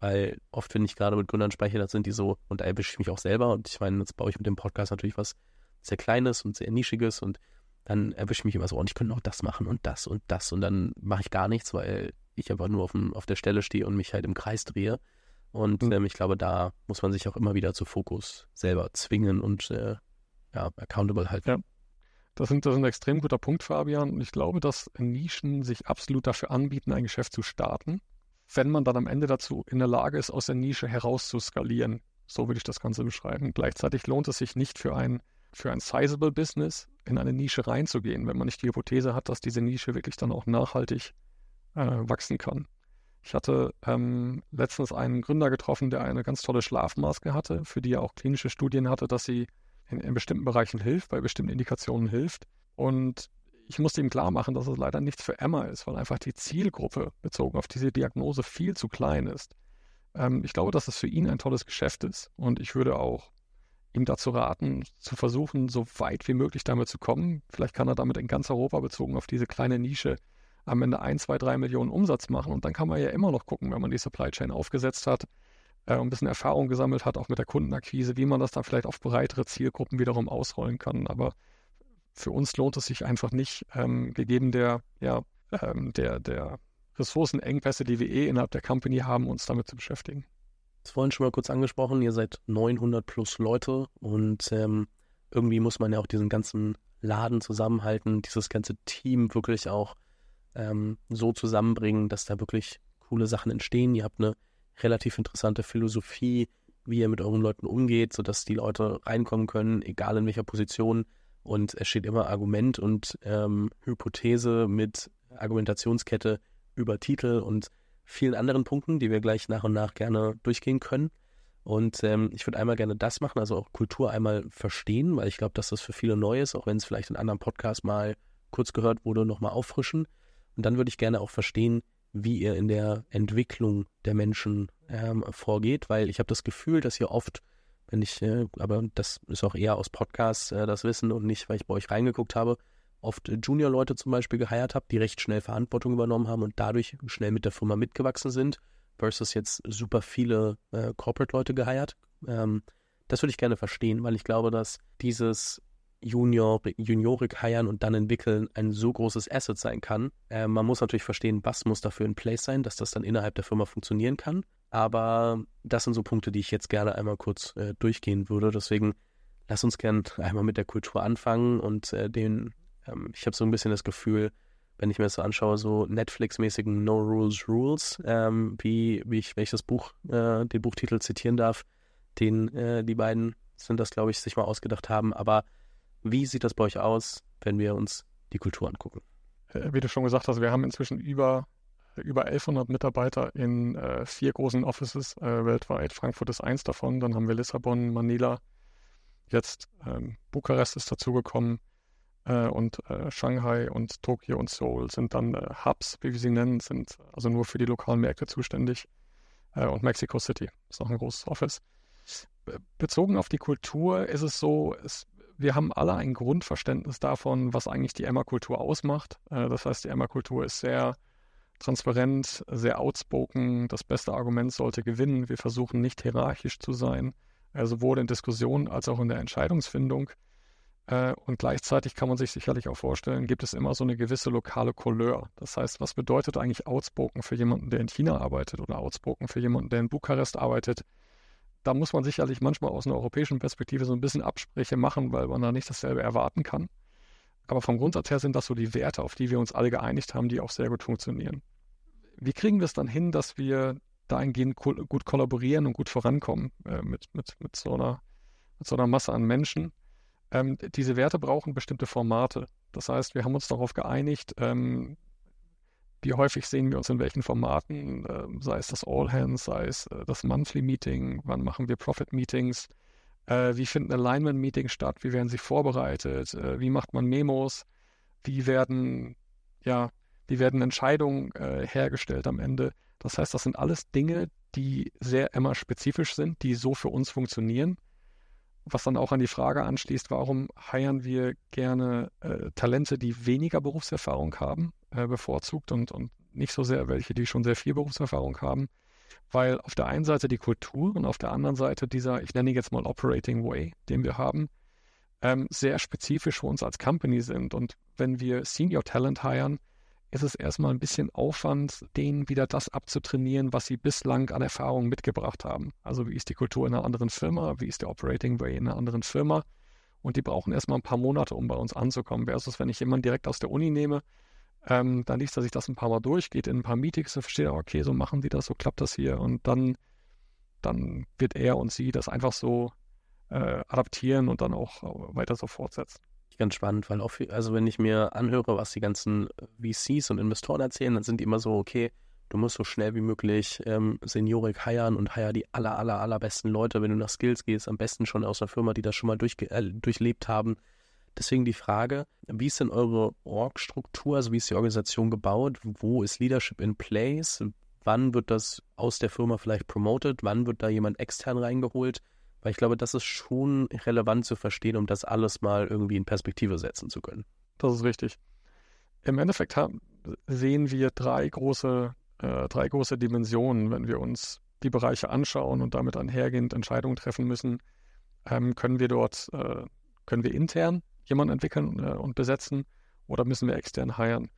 Weil oft, wenn ich gerade mit Gründern spreche, dann sind die so, und da erwische ich mich auch selber. Und ich meine, jetzt baue ich mit dem Podcast natürlich was sehr Kleines und sehr Nischiges. Und dann erwische ich mich immer so, und ich könnte noch das machen und das und das. Und dann mache ich gar nichts, weil ich einfach nur auf, dem, auf der Stelle stehe und mich halt im Kreis drehe. Und mhm. ähm, ich glaube, da muss man sich auch immer wieder zu Fokus selber zwingen und äh, ja, accountable halten. Ja. Das, sind, das ist ein extrem guter Punkt, Fabian. Und ich glaube, dass Nischen sich absolut dafür anbieten, ein Geschäft zu starten, wenn man dann am Ende dazu in der Lage ist, aus der Nische heraus zu skalieren. So würde ich das Ganze beschreiben. Gleichzeitig lohnt es sich nicht für ein, für ein sizable Business in eine Nische reinzugehen, wenn man nicht die Hypothese hat, dass diese Nische wirklich dann auch nachhaltig äh, wachsen kann. Ich hatte ähm, letztens einen Gründer getroffen, der eine ganz tolle Schlafmaske hatte, für die er auch klinische Studien hatte, dass sie in, in bestimmten Bereichen hilft, bei bestimmten Indikationen hilft. Und ich musste ihm klar machen, dass es leider nichts für Emma ist, weil einfach die Zielgruppe bezogen auf diese Diagnose viel zu klein ist. Ähm, ich glaube, dass es für ihn ein tolles Geschäft ist und ich würde auch ihm dazu raten, zu versuchen, so weit wie möglich damit zu kommen. Vielleicht kann er damit in ganz Europa bezogen auf diese kleine Nische am Ende ein, zwei, drei Millionen Umsatz machen und dann kann man ja immer noch gucken, wenn man die Supply Chain aufgesetzt hat, äh, ein bisschen Erfahrung gesammelt hat, auch mit der Kundenakquise, wie man das dann vielleicht auf breitere Zielgruppen wiederum ausrollen kann. Aber für uns lohnt es sich einfach nicht, ähm, gegeben der, ja, ähm, der, der Ressourcenengpässe, die wir eh innerhalb der Company haben, uns damit zu beschäftigen. Das vorhin schon mal kurz angesprochen, ihr seid 900 plus Leute und ähm, irgendwie muss man ja auch diesen ganzen Laden zusammenhalten, dieses ganze Team wirklich auch ähm, so zusammenbringen, dass da wirklich coole Sachen entstehen. Ihr habt eine relativ interessante Philosophie, wie ihr mit euren Leuten umgeht, sodass die Leute reinkommen können, egal in welcher Position. Und es steht immer Argument und ähm, Hypothese mit Argumentationskette über Titel und vielen anderen Punkten, die wir gleich nach und nach gerne durchgehen können. Und ähm, ich würde einmal gerne das machen, also auch Kultur einmal verstehen, weil ich glaube, dass das für viele neu ist, auch wenn es vielleicht in anderen Podcasts mal kurz gehört wurde, nochmal auffrischen. Und dann würde ich gerne auch verstehen, wie ihr in der Entwicklung der Menschen ähm, vorgeht, weil ich habe das Gefühl, dass ihr oft, wenn ich, äh, aber das ist auch eher aus Podcasts äh, das Wissen und nicht, weil ich bei euch reingeguckt habe, oft Junior-Leute zum Beispiel geheiert habt, die recht schnell Verantwortung übernommen haben und dadurch schnell mit der Firma mitgewachsen sind, versus jetzt super viele äh, Corporate-Leute geheiert. Ähm, das würde ich gerne verstehen, weil ich glaube, dass dieses Junior, Juniorik heiern und dann entwickeln ein so großes Asset sein kann. Äh, man muss natürlich verstehen, was muss dafür in place sein, dass das dann innerhalb der Firma funktionieren kann. Aber das sind so Punkte, die ich jetzt gerne einmal kurz äh, durchgehen würde. Deswegen lass uns gerne [laughs] einmal mit der Kultur anfangen und äh, den, ähm, ich habe so ein bisschen das Gefühl, wenn ich mir das so anschaue, so Netflix-mäßigen No Rules Rules, ähm, wie, wie ich, das Buch, äh, den Buchtitel zitieren darf, den äh, die beiden sind das, glaube ich, sich mal ausgedacht haben. Aber wie sieht das bei euch aus, wenn wir uns die Kultur angucken? Äh, wie du schon gesagt hast, wir haben inzwischen über, über 1100 Mitarbeiter in äh, vier großen Offices äh, weltweit. Frankfurt ist eins davon, dann haben wir Lissabon, Manila, jetzt ähm, Bukarest ist dazugekommen äh, und äh, Shanghai und Tokio und Seoul sind dann äh, Hubs, wie wir sie nennen, sind also nur für die lokalen Märkte zuständig. und Mexico City ist auch ein großes Office. Bezogen auf die Kultur ist es so, es wir haben alle ein Grundverständnis davon, was eigentlich die Emma-Kultur ausmacht. Äh, das heißt, die Emma-Kultur ist sehr transparent, sehr outspoken. Das beste Argument sollte gewinnen. Wir versuchen nicht hierarchisch zu sein, äh, sowohl in Diskussionen als auch in der Entscheidungsfindung. Äh, und gleichzeitig kann man sich sicherlich auch vorstellen, gibt es immer so eine gewisse lokale Couleur. Das heißt, was bedeutet eigentlich outspoken für jemanden, der in China arbeitet oder outspoken für jemanden, der in Bukarest arbeitet? Da muss man sicherlich manchmal aus einer europäischen Perspektive so ein bisschen Abspreche machen, weil man da nicht dasselbe erwarten kann. Aber vom Grundsatz her sind das so die Werte, auf die wir uns alle geeinigt haben, die auch sehr gut funktionieren. Wie kriegen wir es dann hin, dass wir dahingehend gut kollaborieren und gut vorankommen äh, mit, mit, mit, so einer, mit so einer Masse an Menschen? Ähm, diese Werte brauchen bestimmte Formate. Das heißt, wir haben uns darauf geeinigt, ähm, wie häufig sehen wir uns in welchen Formaten, äh, sei es das All Hands, sei es äh, das Monthly Meeting, wann machen wir Profit Meetings, äh, wie finden Alignment Meetings statt, wie werden sie vorbereitet, äh, wie macht man Memos, wie werden, ja, wie werden Entscheidungen äh, hergestellt am Ende. Das heißt, das sind alles Dinge, die sehr immer spezifisch sind, die so für uns funktionieren. Was dann auch an die Frage anschließt, warum heiern wir gerne äh, Talente, die weniger Berufserfahrung haben, äh, bevorzugt und, und nicht so sehr welche, die schon sehr viel Berufserfahrung haben, weil auf der einen Seite die Kultur und auf der anderen Seite dieser, ich nenne ihn jetzt mal Operating Way, den wir haben, ähm, sehr spezifisch für uns als Company sind. Und wenn wir Senior Talent heiren, ist es erstmal ein bisschen Aufwand, denen wieder das abzutrainieren, was sie bislang an Erfahrungen mitgebracht haben. Also wie ist die Kultur in einer anderen Firma, wie ist der Operating Way in einer anderen Firma. Und die brauchen erstmal ein paar Monate, um bei uns anzukommen. Versus wenn ich jemanden direkt aus der Uni nehme, ähm, dann liest er sich das ein paar Mal durch, geht in ein paar Meetings und versteht, okay, so machen die das, so klappt das hier. Und dann, dann wird er und sie das einfach so äh, adaptieren und dann auch weiter so fortsetzen ganz spannend, weil auch, also wenn ich mir anhöre, was die ganzen VCs und Investoren erzählen, dann sind die immer so, okay, du musst so schnell wie möglich ähm, Seniorik heiern und heier die aller, aller, allerbesten Leute, wenn du nach Skills gehst, am besten schon aus einer Firma, die das schon mal äh, durchlebt haben. Deswegen die Frage, wie ist denn eure Org-Struktur, also wie ist die Organisation gebaut? Wo ist Leadership in place? Wann wird das aus der Firma vielleicht promoted? Wann wird da jemand extern reingeholt? Weil ich glaube, das ist schon relevant zu verstehen, um das alles mal irgendwie in Perspektive setzen zu können. Das ist richtig. Im Endeffekt haben, sehen wir drei große, äh, drei große Dimensionen, wenn wir uns die Bereiche anschauen und damit einhergehend Entscheidungen treffen müssen. Ähm, können wir dort, äh, können wir intern jemanden entwickeln äh, und besetzen oder müssen wir extern heiren?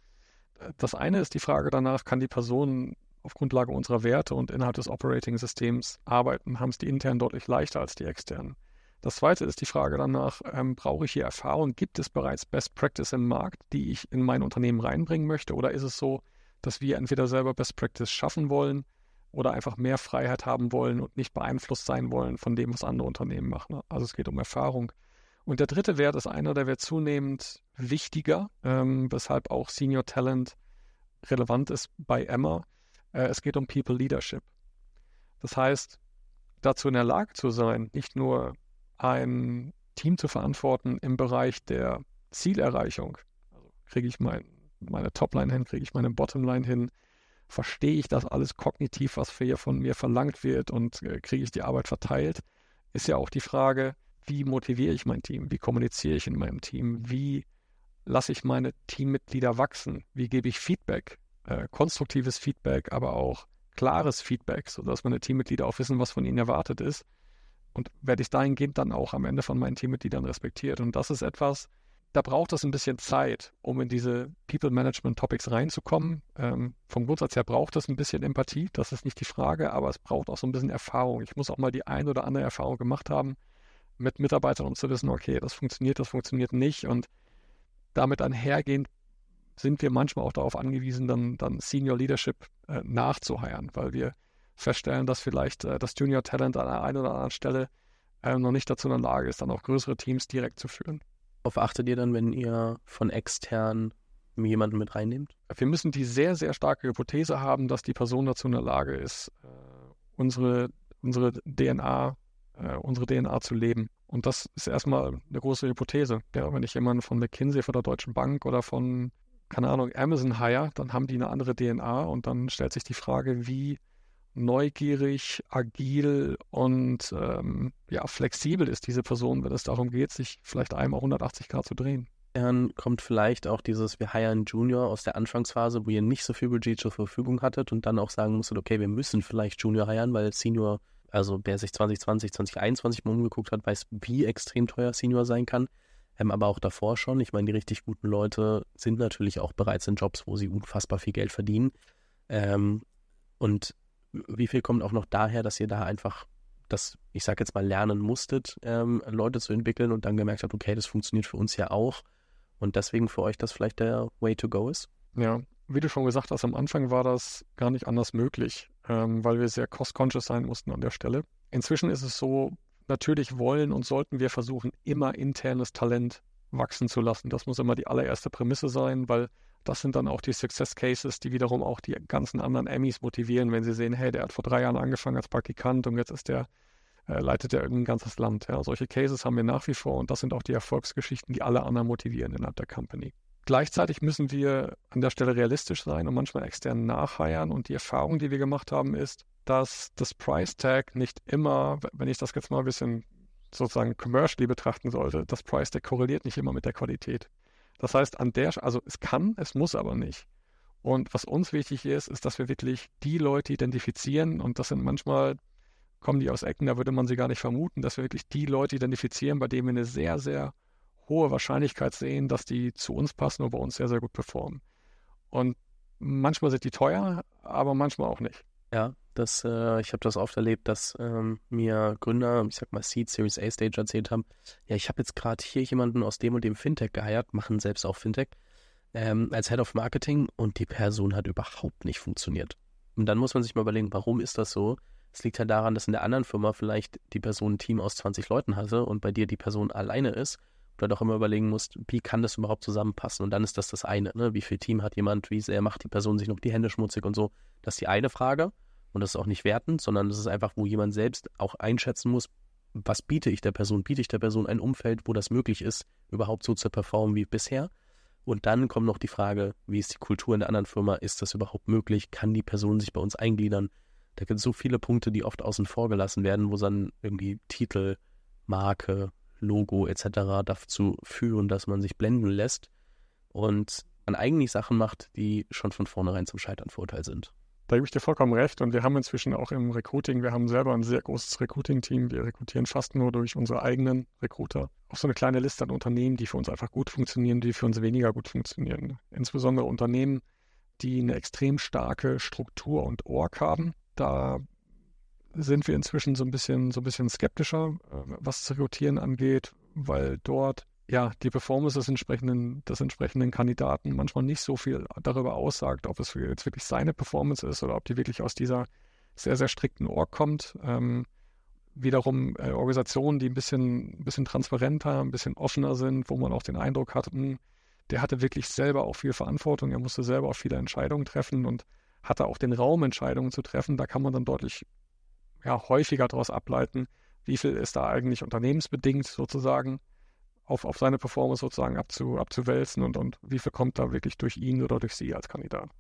Das eine ist die Frage danach, kann die Person auf Grundlage unserer Werte und innerhalb des Operating-Systems arbeiten, haben es die internen deutlich leichter als die externen. Das zweite ist die Frage danach, ähm, brauche ich hier Erfahrung? Gibt es bereits Best Practice im Markt, die ich in mein Unternehmen reinbringen möchte? Oder ist es so, dass wir entweder selber Best Practice schaffen wollen oder einfach mehr Freiheit haben wollen und nicht beeinflusst sein wollen von dem, was andere Unternehmen machen? Also es geht um Erfahrung. Und der dritte Wert ist einer, der wird zunehmend wichtiger, ähm, weshalb auch Senior Talent relevant ist bei Emma es geht um People Leadership. Das heißt, dazu in der Lage zu sein, nicht nur ein Team zu verantworten im Bereich der Zielerreichung. Also kriege ich mein, meine Topline hin, kriege ich meine Bottomline hin, verstehe ich das alles kognitiv, was hier von mir verlangt wird und äh, kriege ich die Arbeit verteilt, ist ja auch die Frage, wie motiviere ich mein Team, wie kommuniziere ich in meinem Team, wie lasse ich meine Teammitglieder wachsen, wie gebe ich Feedback, äh, konstruktives Feedback, aber auch klares Feedback, sodass meine Teammitglieder auch wissen, was von ihnen erwartet ist. Und werde ich dahingehend dann auch am Ende von meinen Teammitgliedern respektiert. Und das ist etwas, da braucht es ein bisschen Zeit, um in diese People Management Topics reinzukommen. Ähm, vom Grundsatz her braucht es ein bisschen Empathie, das ist nicht die Frage, aber es braucht auch so ein bisschen Erfahrung. Ich muss auch mal die ein oder andere Erfahrung gemacht haben mit Mitarbeitern, um zu wissen, okay, das funktioniert, das funktioniert nicht. Und damit einhergehend sind wir manchmal auch darauf angewiesen, dann, dann Senior Leadership äh, nachzuheiern, weil wir feststellen, dass vielleicht äh, das Junior Talent an der einen oder anderen Stelle äh, noch nicht dazu in der Lage ist, dann auch größere Teams direkt zu führen. Worauf achtet ihr dann, wenn ihr von extern jemanden mit reinnehmt? Wir müssen die sehr, sehr starke Hypothese haben, dass die Person dazu in der Lage ist, äh, unsere, unsere DNA, äh, unsere DNA zu leben. Und das ist erstmal eine große Hypothese. Ja, wenn ich jemanden von McKinsey, von der Deutschen Bank oder von keine Ahnung, Amazon Hire, dann haben die eine andere DNA und dann stellt sich die Frage, wie neugierig, agil und ähm, ja, flexibel ist diese Person, wenn es darum geht, sich vielleicht einmal 180 Grad zu drehen. Dann kommt vielleicht auch dieses, wir hiren Junior aus der Anfangsphase, wo ihr nicht so viel Budget zur Verfügung hattet und dann auch sagen musstet, okay, wir müssen vielleicht Junior hiren, weil Senior, also wer sich 2020, 2021 mal umgeguckt hat, weiß, wie extrem teuer Senior sein kann aber auch davor schon. Ich meine, die richtig guten Leute sind natürlich auch bereits in Jobs, wo sie unfassbar viel Geld verdienen. Ähm, und wie viel kommt auch noch daher, dass ihr da einfach das, ich sag jetzt mal, lernen musstet, ähm, Leute zu entwickeln und dann gemerkt habt, okay, das funktioniert für uns ja auch und deswegen für euch das vielleicht der Way to go ist? Ja, wie du schon gesagt hast, am Anfang war das gar nicht anders möglich, ähm, weil wir sehr cost-conscious sein mussten an der Stelle. Inzwischen ist es so, natürlich wollen und sollten wir versuchen, immer internes Talent wachsen zu lassen. Das muss immer die allererste Prämisse sein, weil das sind dann auch die Success Cases, die wiederum auch die ganzen anderen Emmys motivieren, wenn sie sehen, hey, der hat vor drei Jahren angefangen als Praktikant und jetzt ist der, äh, leitet er irgendein ganzes Land. Ja, solche Cases haben wir nach wie vor und das sind auch die Erfolgsgeschichten, die alle anderen motivieren innerhalb der Company. Gleichzeitig müssen wir an der Stelle realistisch sein und manchmal extern nachheiern und die Erfahrung, die wir gemacht haben, ist, dass das Price Tag nicht immer, wenn ich das jetzt mal ein bisschen sozusagen commercially betrachten sollte, das Price Tag korreliert nicht immer mit der Qualität. Das heißt, an der, also es kann, es muss aber nicht. Und was uns wichtig ist, ist, dass wir wirklich die Leute identifizieren und das sind manchmal, kommen die aus Ecken, da würde man sie gar nicht vermuten, dass wir wirklich die Leute identifizieren, bei denen wir eine sehr, sehr hohe Wahrscheinlichkeit sehen, dass die zu uns passen und bei uns sehr, sehr gut performen. Und manchmal sind die teuer, aber manchmal auch nicht. Ja, das, äh, ich habe das oft erlebt, dass ähm, mir Gründer, ich sag mal Seed, Series A Stage erzählt haben, ja, ich habe jetzt gerade hier jemanden aus dem und dem Fintech geheiert, machen selbst auch Fintech, ähm, als Head of Marketing und die Person hat überhaupt nicht funktioniert. Und dann muss man sich mal überlegen, warum ist das so? Es liegt ja daran, dass in der anderen Firma vielleicht die Person ein Team aus 20 Leuten hatte und bei dir die Person alleine ist. Du halt auch immer überlegen musst, wie kann das überhaupt zusammenpassen? Und dann ist das das eine. Ne? Wie viel Team hat jemand? Wie sehr macht die Person sich noch die Hände schmutzig und so? Das ist die eine Frage. Und das ist auch nicht wertend, sondern das ist einfach, wo jemand selbst auch einschätzen muss, was biete ich der Person? Biete ich der Person ein Umfeld, wo das möglich ist, überhaupt so zu performen wie bisher? Und dann kommt noch die Frage, wie ist die Kultur in der anderen Firma? Ist das überhaupt möglich? Kann die Person sich bei uns eingliedern? Da gibt es so viele Punkte, die oft außen vor gelassen werden, wo dann irgendwie Titel, Marke, Logo etc. dazu führen, dass man sich blenden lässt und man eigentlich Sachen macht, die schon von vornherein zum Scheitern verurteilt sind. Da gebe ich dir vollkommen recht. Und wir haben inzwischen auch im Recruiting, wir haben selber ein sehr großes Recruiting-Team. Wir rekrutieren fast nur durch unsere eigenen Recruiter. Auch so eine kleine Liste an Unternehmen, die für uns einfach gut funktionieren, die für uns weniger gut funktionieren. Insbesondere Unternehmen, die eine extrem starke Struktur und Org haben. Da sind wir inzwischen so ein bisschen, so ein bisschen skeptischer, äh, was das Rekrutieren angeht, weil dort ja, die Performance des entsprechenden, des entsprechenden Kandidaten manchmal nicht so viel darüber aussagt, ob es jetzt wirklich seine Performance ist oder ob die wirklich aus dieser sehr, sehr strikten Org kommt. Ähm, wiederum äh, Organisationen, die ein bisschen, ein bisschen transparenter, ein bisschen offener sind, wo man auch den Eindruck hat, mh, hm, der hatte wirklich selber auch viel Verantwortung, er musste selber auch viele Entscheidungen treffen und hatte auch den Raum, Entscheidungen zu treffen. Da kann man dann deutlich ja, häufiger daraus ableiten, wie viel ist da eigentlich unternehmensbedingt sozusagen auf, auf seine Performance sozusagen abzu, abzuwälzen und, und wie viel kommt da wirklich durch ihn oder durch sie als Kandidat.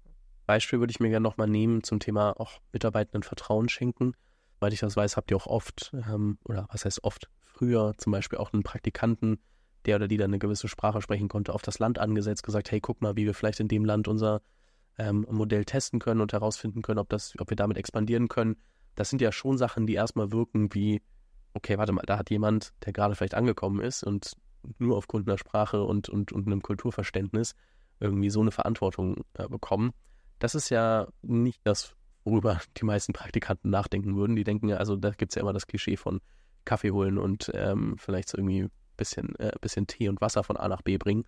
Beispiel würde ich mir gerne nochmal nehmen zum Thema auch Mitarbeitenden Vertrauen schenken. Weil ich das weiß, habt ihr auch oft, ähm, oder was heißt oft, früher zum Beispiel auch einen Praktikanten, der oder die dann eine gewisse Sprache sprechen konnte, auf das Land angesetzt, gesagt, hey, guck mal, wie wir vielleicht in dem Land unser ähm, Modell testen können und herausfinden können, ob, das, ob wir damit expandieren können. Das sind ja schon Sachen, die erstmal wirken wie, okay, warte mal, da hat jemand, der gerade vielleicht angekommen ist und nur aufgrund einer Sprache und, und, und einem Kulturverständnis irgendwie so eine Verantwortung äh, bekommen. Das ist ja nicht das, worüber [laughs] die meisten Praktikanten nachdenken würden. Die denken ja, also da gibt es ja immer das Klischee von Kaffee holen und ähm, vielleicht so irgendwie ein bisschen, äh, bisschen Tee und Wasser von A nach B bringen.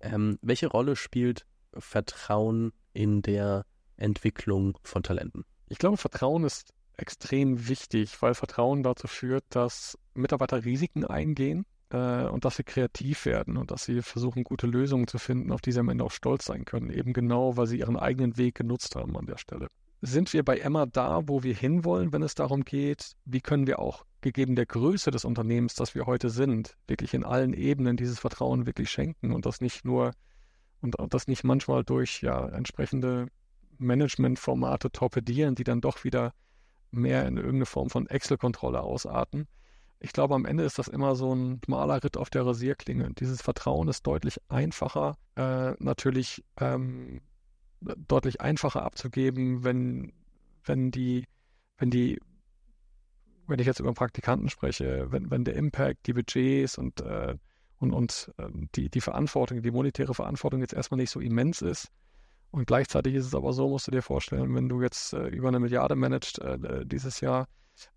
Ähm, welche Rolle spielt Vertrauen in der Entwicklung von Talenten? Ich glaube, Vertrauen ist extrem wichtig, weil Vertrauen dazu führt, dass Mitarbeiter Risiken eingehen äh, und dass sie kreativ werden und dass sie versuchen, gute Lösungen zu finden, auf die sie am Ende auch stolz sein können. Eben genau, weil sie ihren eigenen Weg genutzt haben an der Stelle. Sind wir bei Emma da, wo wir hinwollen, wenn es darum geht, wie können wir auch gegeben der Größe des Unternehmens, das wir heute sind, wirklich in allen Ebenen dieses Vertrauen wirklich schenken und das nicht nur und das nicht manchmal durch ja entsprechende Managementformate torpedieren, die dann doch wieder mehr in irgendeine Form von Excel-Kontrolle ausarten, ich glaube, am Ende ist das immer so ein schmaler Ritt auf der Rasierklinge. Dieses Vertrauen ist deutlich einfacher, äh, natürlich ähm, deutlich einfacher abzugeben, wenn, wenn die, wenn die, wenn ich jetzt über Praktikanten spreche, wenn, wenn der Impact, die Budgets und, äh, und, und äh, die, die Verantwortung, die monetäre Verantwortung jetzt erstmal nicht so immens ist. Und gleichzeitig ist es aber so, musst du dir vorstellen, wenn du jetzt äh, über eine Milliarde managst äh, dieses Jahr,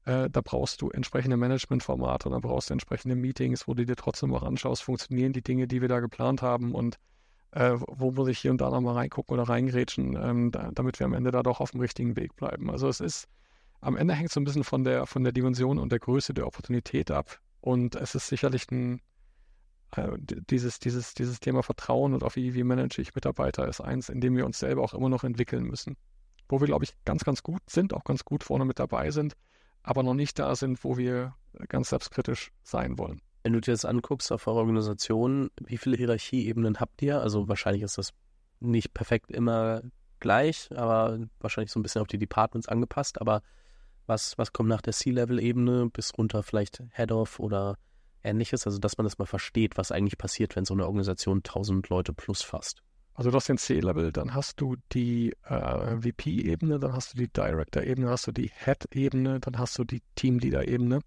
äh, da brauchst du entsprechende Managementformate da brauchst du entsprechende Meetings, wo du dir trotzdem auch anschaust, funktionieren die Dinge, die wir da geplant haben und äh, wo muss ich hier und da nochmal reingucken oder reingrätschen, ähm, da, damit wir am Ende da doch auf dem richtigen Weg bleiben. Also es ist, am Ende hängt es so ein bisschen von der, von der Dimension und der Größe der Opportunität ab. Und es ist sicherlich ein, äh, dieses, dieses, dieses Thema Vertrauen und auch wie, wie manage ich Mitarbeiter ist eins, in dem wir uns selber auch immer noch entwickeln müssen. Wo wir, glaube ich, ganz, ganz gut sind, auch ganz gut vorne mit dabei sind aber noch nicht da sind, wo wir ganz selbstkritisch sein wollen. Wenn du dir das anguckst auf eurer Organisation, wie viele Hierarchieebenen habt ihr? Also wahrscheinlich ist das nicht perfekt immer gleich, aber wahrscheinlich so ein bisschen auf die Departments angepasst. Aber was, was kommt nach der C-Level-Ebene bis runter vielleicht Head-Off oder ähnliches? Also dass man das mal versteht, was eigentlich passiert, wenn so eine Organisation 1000 Leute plus fasst. Also du hast den C-Level, dann hast du die äh, VP-Ebene, dann hast du die Director-Ebene, hast du die Head-Ebene, dann hast du die Teamleader-Ebene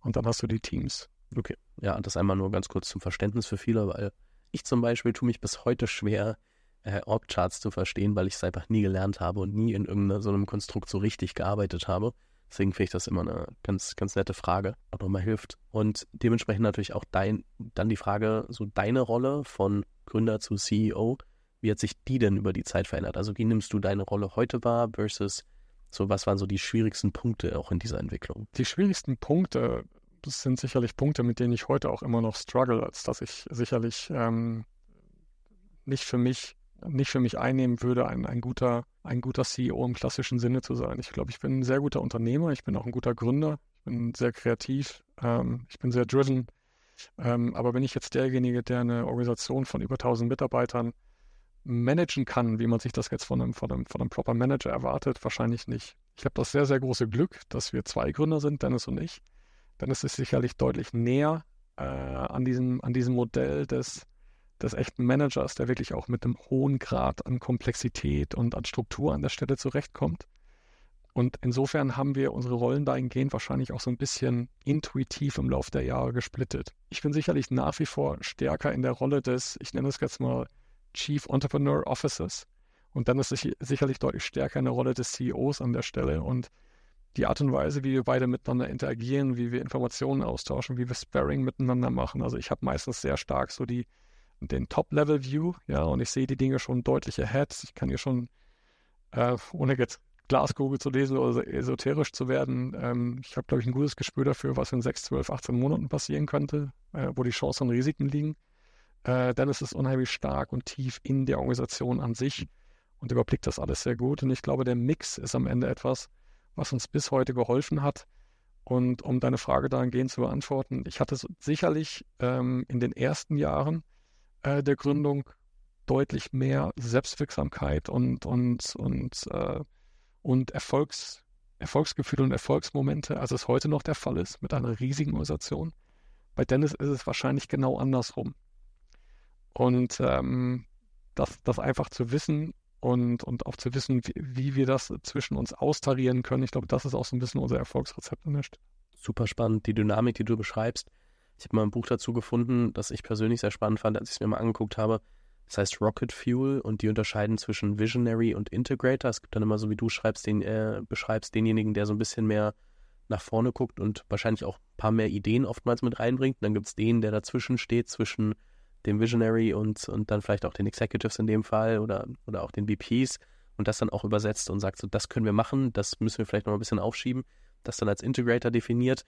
und dann hast du die Teams. Okay, ja, das einmal nur ganz kurz zum Verständnis für viele, weil ich zum Beispiel tue mich bis heute schwer, äh, Org-Charts zu verstehen, weil ich es einfach nie gelernt habe und nie in irgendeinem so einem Konstrukt so richtig gearbeitet habe. Deswegen finde ich das immer eine ganz, ganz nette Frage, auch nochmal hilft. Und dementsprechend natürlich auch dein, dann die Frage, so deine Rolle von Gründer zu CEO, wie hat sich die denn über die Zeit verändert? Also wie nimmst du deine Rolle heute wahr versus so, was waren so die schwierigsten Punkte auch in dieser Entwicklung? Die schwierigsten Punkte, sind sicherlich Punkte, mit denen ich heute auch immer noch struggle, als dass ich sicherlich ähm, nicht für mich nicht für mich einnehmen würde, ein, ein, guter, ein guter CEO im klassischen Sinne zu sein. Ich glaube, ich bin ein sehr guter Unternehmer, ich bin auch ein guter Gründer, ich bin sehr kreativ, ähm, ich bin sehr driven. Ähm, aber bin ich jetzt derjenige, der eine Organisation von über 1000 Mitarbeitern managen kann, wie man sich das jetzt von einem, von einem, von einem Proper Manager erwartet? Wahrscheinlich nicht. Ich habe das sehr, sehr große Glück, dass wir zwei Gründer sind, Dennis und ich. Dennis ist sicherlich deutlich näher äh, an, diesem, an diesem Modell des des echten Managers, der wirklich auch mit einem hohen Grad an Komplexität und an Struktur an der Stelle zurechtkommt. Und insofern haben wir unsere Rollen dahingehend wahrscheinlich auch so ein bisschen intuitiv im Laufe der Jahre gesplittet. Ich bin sicherlich nach wie vor stärker in der Rolle des, ich nenne es jetzt mal Chief Entrepreneur Officers. Und dann ist es sicherlich deutlich stärker in der Rolle des CEOs an der Stelle. Und die Art und Weise, wie wir beide miteinander interagieren, wie wir Informationen austauschen, wie wir Sparring miteinander machen. Also ich habe meistens sehr stark so die, den Top-Level-View, ja, und ich sehe die Dinge schon deutlich ahead. Ich kann hier schon, äh, ohne jetzt Glaskugel zu lesen oder esoterisch zu werden, ähm, ich habe, glaube ich, ein gutes Gespür dafür, was in 6, 12, 18 Monaten passieren könnte, äh, wo die Chancen und Risiken liegen. Äh, dann ist unheimlich stark und tief in der Organisation an sich und überblickt das alles sehr gut. Und ich glaube, der Mix ist am Ende etwas, was uns bis heute geholfen hat. Und um deine Frage dahingehend zu beantworten, ich hatte sicherlich ähm, in den ersten Jahren äh, der Gründung deutlich mehr Selbstwirksamkeit und, und, und, äh, und Erfolgs, Erfolgsgefühle und Erfolgsmomente, als es heute noch der Fall ist mit einer riesigen Organisation. Bei Dennis ist es wahrscheinlich genau andersrum. Und ähm, das, das einfach zu wissen und, und auch zu wissen, wie, wie wir das zwischen uns austarieren können, ich glaube, das ist auch so ein bisschen unser Erfolgsrezept an. Super spannend, die Dynamik, die du beschreibst. Ich habe mal ein Buch dazu gefunden, das ich persönlich sehr spannend fand, als ich es mir mal angeguckt habe. Das heißt Rocket Fuel und die unterscheiden zwischen Visionary und Integrator. Es gibt dann immer so, wie du schreibst, den, äh, beschreibst, denjenigen, der so ein bisschen mehr nach vorne guckt und wahrscheinlich auch ein paar mehr Ideen oftmals mit reinbringt. Und dann gibt es den, der dazwischen steht, zwischen dem Visionary und, und dann vielleicht auch den Executives in dem Fall oder, oder auch den VPs und das dann auch übersetzt und sagt, so, das können wir machen, das müssen wir vielleicht noch ein bisschen aufschieben, das dann als Integrator definiert.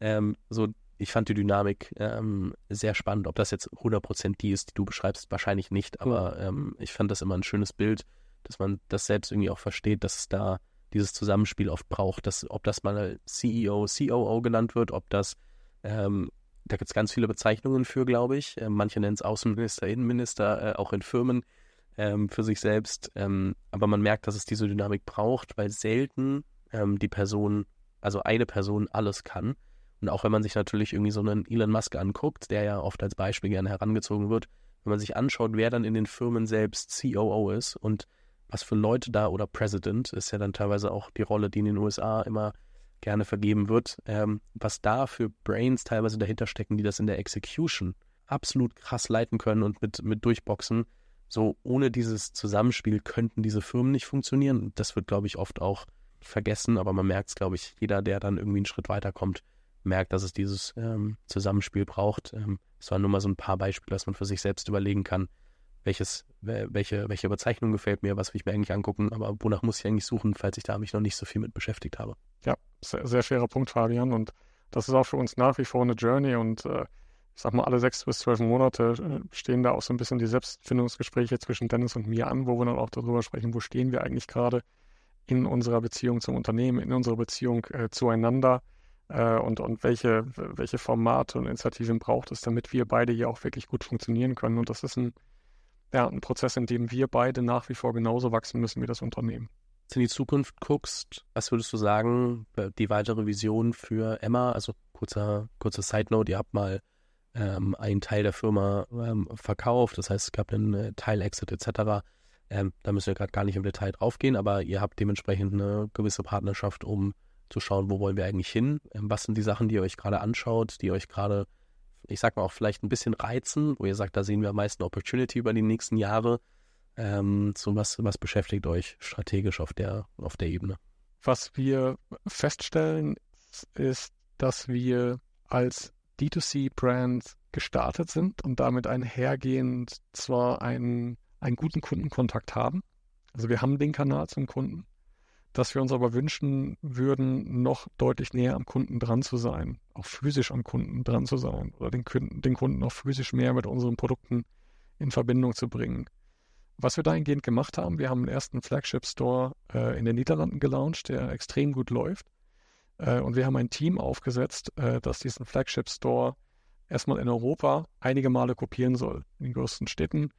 Ähm, so ich fand die Dynamik ähm, sehr spannend. Ob das jetzt 100% die ist, die du beschreibst, wahrscheinlich nicht, aber ähm, ich fand das immer ein schönes Bild, dass man das selbst irgendwie auch versteht, dass es da dieses Zusammenspiel oft braucht, dass, ob das mal CEO, COO genannt wird, ob das, ähm, da gibt es ganz viele Bezeichnungen für, glaube ich. Äh, manche nennen es Außenminister, Innenminister, äh, auch in Firmen ähm, für sich selbst. Ähm, aber man merkt, dass es diese Dynamik braucht, weil selten ähm, die Person, also eine Person alles kann und auch wenn man sich natürlich irgendwie so einen Elon Musk anguckt, der ja oft als Beispiel gerne herangezogen wird, wenn man sich anschaut, wer dann in den Firmen selbst COO ist und was für Leute da oder President ist ja dann teilweise auch die Rolle, die in den USA immer gerne vergeben wird, ähm, was da für Brains teilweise dahinter stecken, die das in der Execution absolut krass leiten können und mit, mit durchboxen. So ohne dieses Zusammenspiel könnten diese Firmen nicht funktionieren. Das wird, glaube ich, oft auch vergessen, aber man merkt es, glaube ich, jeder, der dann irgendwie einen Schritt weiterkommt, merkt, dass es dieses ähm, Zusammenspiel braucht. Ähm, es waren nur mal so ein paar Beispiele, dass man für sich selbst überlegen kann, welches, welche, welche Bezeichnung gefällt mir, was will ich mir eigentlich angucken, aber wonach muss ich eigentlich suchen, falls ich da mich noch nicht so viel mit beschäftigt habe. Ja, sehr, sehr schwerer Punkt, Fabian. Und das ist auch für uns nach wie vor eine Journey und äh, ich sag mal, alle sechs bis zwölf Monate äh, stehen da auch so ein bisschen die Selbstfindungsgespräche zwischen Dennis und mir an, wo wir dann auch darüber sprechen, wo stehen wir eigentlich gerade in unserer Beziehung zum Unternehmen, in unserer Beziehung äh, zueinander äh, und, und welche, welche Formate und Initiativen braucht es, damit wir beide hier auch wirklich gut funktionieren können. Und das ist ein, ja, ein Prozess, in dem wir beide nach wie vor genauso wachsen müssen wie das Unternehmen. Wenn du in die Zukunft guckst, was würdest du sagen, die weitere Vision für Emma? Also kurzer, kurzer Side Note, ihr habt mal ähm, einen Teil der Firma ähm, verkauft, das heißt, es gab einen äh, Teil-Exit etc. Ähm, da müssen wir gerade gar nicht im Detail drauf gehen, aber ihr habt dementsprechend eine gewisse Partnerschaft, um zu schauen, wo wollen wir eigentlich hin, ähm, was sind die Sachen, die ihr euch gerade anschaut, die euch gerade, ich sag mal auch vielleicht ein bisschen reizen, wo ihr sagt, da sehen wir am meisten Opportunity über die nächsten Jahre. Ähm, so was, was beschäftigt euch strategisch auf der, auf der Ebene? Was wir feststellen, ist, dass wir als D2C-Brand gestartet sind und damit einhergehend zwar einen, einen guten Kundenkontakt haben. Also wir haben den Kanal zum Kunden, dass wir uns aber wünschen würden, noch deutlich näher am Kunden dran zu sein, auch physisch am Kunden dran zu sein oder den, den Kunden auch physisch mehr mit unseren Produkten in Verbindung zu bringen. Was wir dahingehend gemacht haben, wir haben einen ersten Flagship-Store äh, in den Niederlanden gelauncht, der extrem gut läuft. Äh, und wir haben ein Team aufgesetzt, äh, das diesen Flagship-Store erstmal in Europa einige Male kopieren soll, in den größten Städten.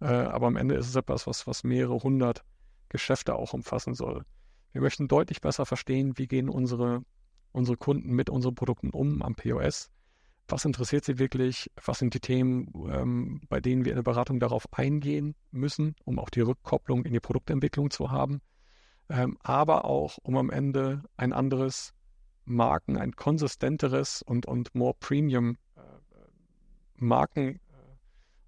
Äh, aber am Ende ist es etwas, was, was mehrere hundert Geschäfte auch umfassen soll. Wir möchten deutlich besser verstehen, wie gehen unsere, unsere Kunden mit unseren Produkten um am POS was interessiert Sie wirklich? Was sind die Themen, ähm, bei denen wir in der Beratung darauf eingehen müssen, um auch die Rückkopplung in die Produktentwicklung zu haben? Ähm, aber auch, um am Ende ein anderes Marken, ein konsistenteres und, und more Premium äh, Marken, äh,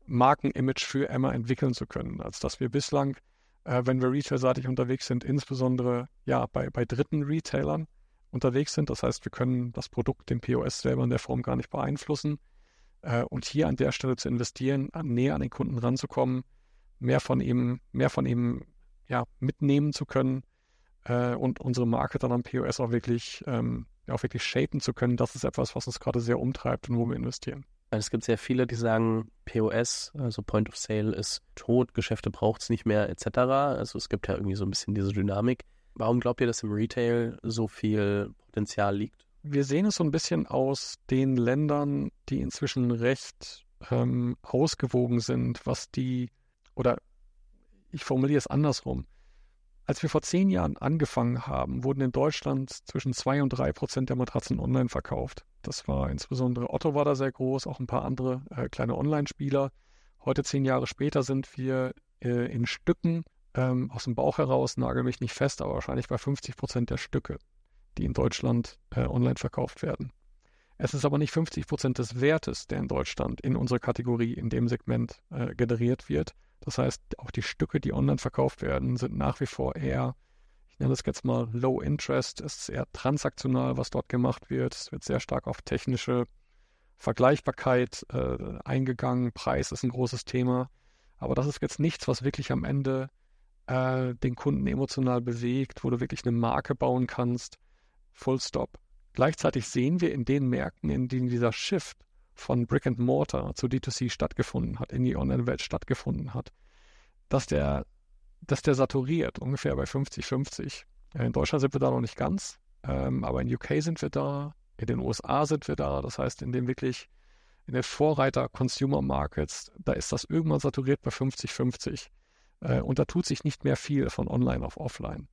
Markenimage für Emma entwickeln zu können, als dass wir bislang, äh, wenn wir retailseitig unterwegs sind, insbesondere ja bei, bei dritten Retailern, unterwegs sind. Das heißt, wir können das Produkt, den POS selber in der Form gar nicht beeinflussen. Äh, und hier an der Stelle zu investieren, näher an den Kunden ranzukommen, mehr von ihm, mehr von ihm ja, mitnehmen zu können äh, und unsere Marke dann am POS auch wirklich, ähm, auch wirklich shapen zu können, das ist etwas, was uns gerade sehr umtreibt und wo wir investieren. Es gibt sehr viele, die sagen, POS, also Point of Sale, ist tot, Geschäfte braucht es nicht mehr, etc. Also es gibt ja irgendwie so ein bisschen diese Dynamik. Warum glaubt ihr, dass im Retail so viel Potenzial liegt? Wir sehen es so ein bisschen aus den Ländern, die inzwischen recht ähm, ausgewogen sind, was die, oder ich formuliere es andersrum. Als wir vor zehn Jahren angefangen haben, wurden in Deutschland zwischen zwei und drei Prozent der Matratzen online verkauft. Das war insbesondere Otto war da sehr groß, auch ein paar andere äh, kleine Online-Spieler. Heute, zehn Jahre später, sind wir äh, in Stücken ähm, aus dem Bauch heraus, nagel mich nicht fest, aber wahrscheinlich bei 50 Prozent der Stücke, die in Deutschland äh, online verkauft werden. Es ist aber nicht 50 Prozent des Wertes, der in Deutschland in unserer Kategorie, in dem Segment äh, generiert wird. Das heißt, auch die Stücke, die online verkauft werden, sind nach wie vor eher, ich nenne das jetzt mal Low Interest, es ist eher transaktional, was dort gemacht wird. Es wird sehr stark auf technische Vergleichbarkeit äh, eingegangen. Preis ist ein großes Thema. Aber das ist jetzt nichts, was wirklich am Ende äh, den Kunden emotional bewegt, wo du wirklich eine Marke bauen kannst. Full stop. Gleichzeitig sehen wir in den Märkten, in denen dieser Shift von Brick and Mortar zu D2C stattgefunden hat, in die Online-Welt stattgefunden hat, dass der, dass der saturiert, ungefähr bei 50-50. In Deutschland sind wir da noch nicht ganz, ähm, aber in UK sind wir da, in den USA sind wir da, das heißt in dem wirklich, in den Vorreiter Consumer Markets, da ist das irgendwann saturiert bei 50-50. Äh, und da tut sich nicht mehr viel von online auf offline.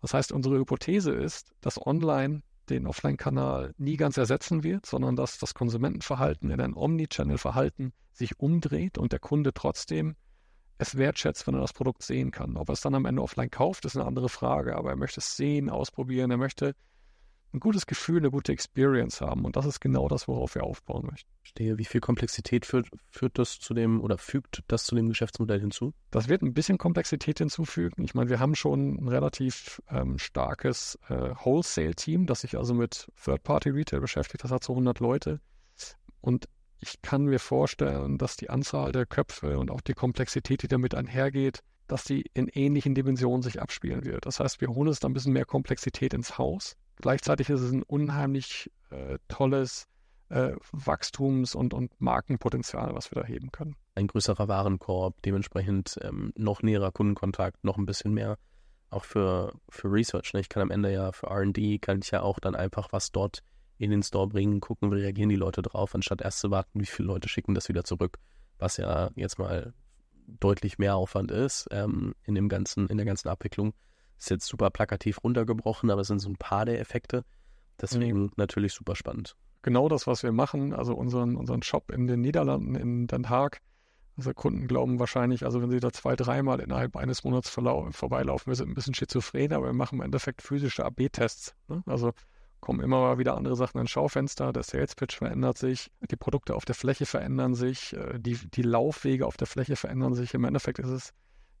Das heißt, unsere Hypothese ist, dass online den Offline-Kanal nie ganz ersetzen wird, sondern dass das Konsumentenverhalten in ein Omnichannel-Verhalten sich umdreht und der Kunde trotzdem es wertschätzt, wenn er das Produkt sehen kann. Ob er es dann am Ende offline kauft, ist eine andere Frage, aber er möchte es sehen, ausprobieren, er möchte ein gutes Gefühl, eine gute Experience haben. Und das ist genau das, worauf wir aufbauen möchten. Stehe, wie viel Komplexität führt, führt das zu dem oder fügt das zu dem Geschäftsmodell hinzu? Das wird ein bisschen Komplexität hinzufügen. Ich meine, wir haben schon ein relativ ähm, starkes äh, Wholesale-Team, das sich also mit Third-Party-Retail beschäftigt. Das hat so 100 Leute. Und ich kann mir vorstellen, dass die Anzahl der Köpfe und auch die Komplexität, die damit einhergeht, dass die in ähnlichen Dimensionen sich abspielen wird. Das heißt, wir holen uns da ein bisschen mehr Komplexität ins Haus Gleichzeitig ist es ein unheimlich äh, tolles äh, Wachstums- und, und Markenpotenzial, was wir da heben können. Ein größerer Warenkorb, dementsprechend ähm, noch näherer Kundenkontakt, noch ein bisschen mehr auch für, für Research. Ne? Ich kann am Ende ja für RD, kann ich ja auch dann einfach was dort in den Store bringen, gucken, wie reagieren die Leute drauf, anstatt erst zu warten, wie viele Leute schicken das wieder zurück, was ja jetzt mal deutlich mehr Aufwand ist ähm, in dem ganzen, in der ganzen Abwicklung. Ist jetzt super plakativ runtergebrochen, aber es sind so ein paar der Effekte. Deswegen mhm. natürlich super spannend. Genau das, was wir machen, also unseren, unseren Shop in den Niederlanden, in Den Haag. Also Kunden glauben wahrscheinlich, also wenn sie da zwei, dreimal innerhalb eines Monats vorbeilaufen, wir sind ein bisschen schizophren, aber wir machen im Endeffekt physische AB-Tests. Ne? Also kommen immer mal wieder andere Sachen ins Schaufenster, der Sales Pitch verändert sich, die Produkte auf der Fläche verändern sich, äh, die, die Laufwege auf der Fläche verändern sich. Im Endeffekt ist es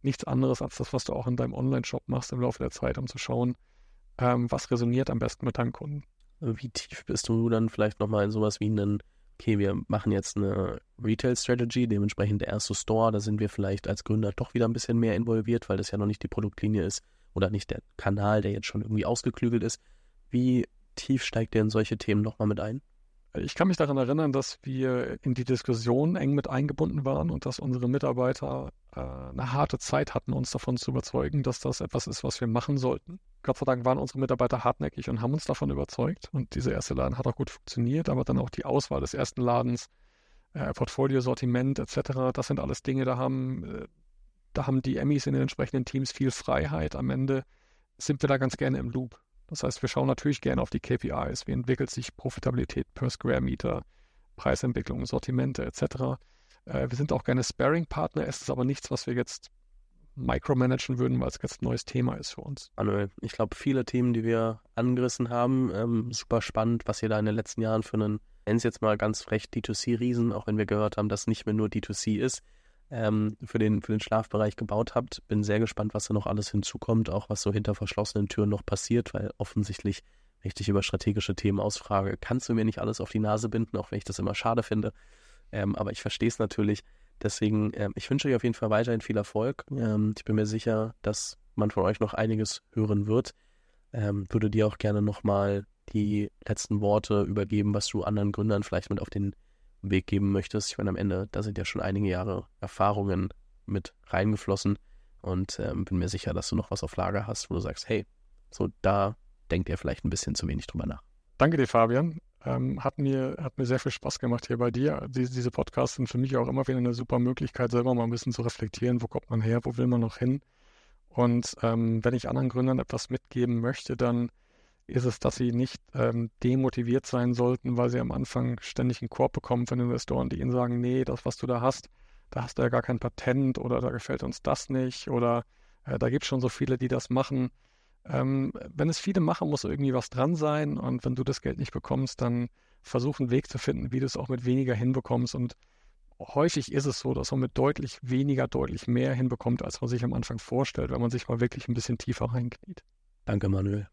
nichts anderes als das, was du auch in deinem Online-Shop machst im Laufe der Zeit, um zu schauen, ähm, was resoniert am besten mit deinem Kunden. Wie tief bist du dann vielleicht nochmal in sowas wie einen, okay, wir machen jetzt eine Retail-Strategy, dementsprechend der erste Store, da sind wir vielleicht als Gründer doch wieder ein bisschen mehr involviert, weil das ja noch nicht die Produktlinie ist oder nicht der Kanal, der jetzt schon irgendwie ausgeklügelt ist. Wie tief steigt ihr in solche Themen nochmal mit ein? Ich kann mich daran erinnern, dass wir in die Diskussion eng mit eingebunden waren und dass unsere Mitarbeiter äh, eine harte Zeit hatten, uns davon zu überzeugen, dass das etwas ist, was wir machen sollten. Gott sei Dank waren unsere Mitarbeiter hartnäckig und haben uns davon überzeugt. Und dieser erste Laden hat auch gut funktioniert, aber dann auch die Auswahl des ersten Ladens, äh, Portfolio-Sortiment etc., das sind alles Dinge, da haben, äh, da haben die Emmys in den entsprechenden Teams viel Freiheit. Am Ende sind wir da ganz gerne im Loop. Das heißt, wir schauen natürlich gerne auf die KPIs. Wie entwickelt sich Profitabilität per Square Meter, Preisentwicklung, Sortimente etc. Äh, wir sind auch gerne Sparing-Partner. Es ist aber nichts, was wir jetzt micromanagen würden, weil es jetzt ein neues Thema ist für uns. Manuel, ich glaube, viele Themen, die wir angerissen haben, ähm, super spannend, was ihr da in den letzten Jahren für einen, nennen es jetzt mal ganz frech, D2C-Riesen, auch wenn wir gehört haben, dass nicht mehr nur D2C ist, ähm, für, den, für den Schlafbereich gebaut habt. Bin sehr gespannt, was da noch alles hinzukommt, auch was so hinter verschlossenen Türen noch passiert, weil offensichtlich, wenn ich dich über strategische Themen ausfrage, kannst du mir nicht alles auf die Nase binden, auch wenn ich das immer schade finde. Ähm, aber ich verstehe es natürlich. Deswegen, ähm, ich wünsche euch auf jeden Fall weiterhin viel Erfolg. Ähm, ich bin mir sicher, dass man von euch noch einiges hören wird. Ähm, würde dir auch gerne nochmal die letzten Worte übergeben, was du anderen Gründern vielleicht mit auf den Weg geben möchtest. Ich meine, am Ende, da sind ja schon einige Jahre Erfahrungen mit reingeflossen und ähm, bin mir sicher, dass du noch was auf Lager hast, wo du sagst, hey, so da denkt ihr vielleicht ein bisschen zu wenig drüber nach. Danke dir, Fabian. Ähm, hat, mir, hat mir sehr viel Spaß gemacht hier bei dir. Diese, diese Podcasts sind für mich auch immer wieder eine super Möglichkeit, selber mal ein bisschen zu reflektieren, wo kommt man her, wo will man noch hin. Und ähm, wenn ich anderen Gründern etwas mitgeben möchte, dann ist es, dass sie nicht ähm, demotiviert sein sollten, weil sie am Anfang ständig einen Korb bekommen von Investoren, die ihnen sagen, nee, das, was du da hast, da hast du ja gar kein Patent oder da gefällt uns das nicht oder äh, da gibt es schon so viele, die das machen. Ähm, wenn es viele machen, muss irgendwie was dran sein und wenn du das Geld nicht bekommst, dann versuch einen Weg zu finden, wie du es auch mit weniger hinbekommst und häufig ist es so, dass man mit deutlich weniger deutlich mehr hinbekommt, als man sich am Anfang vorstellt, wenn man sich mal wirklich ein bisschen tiefer reinkniet. Danke, Manuel.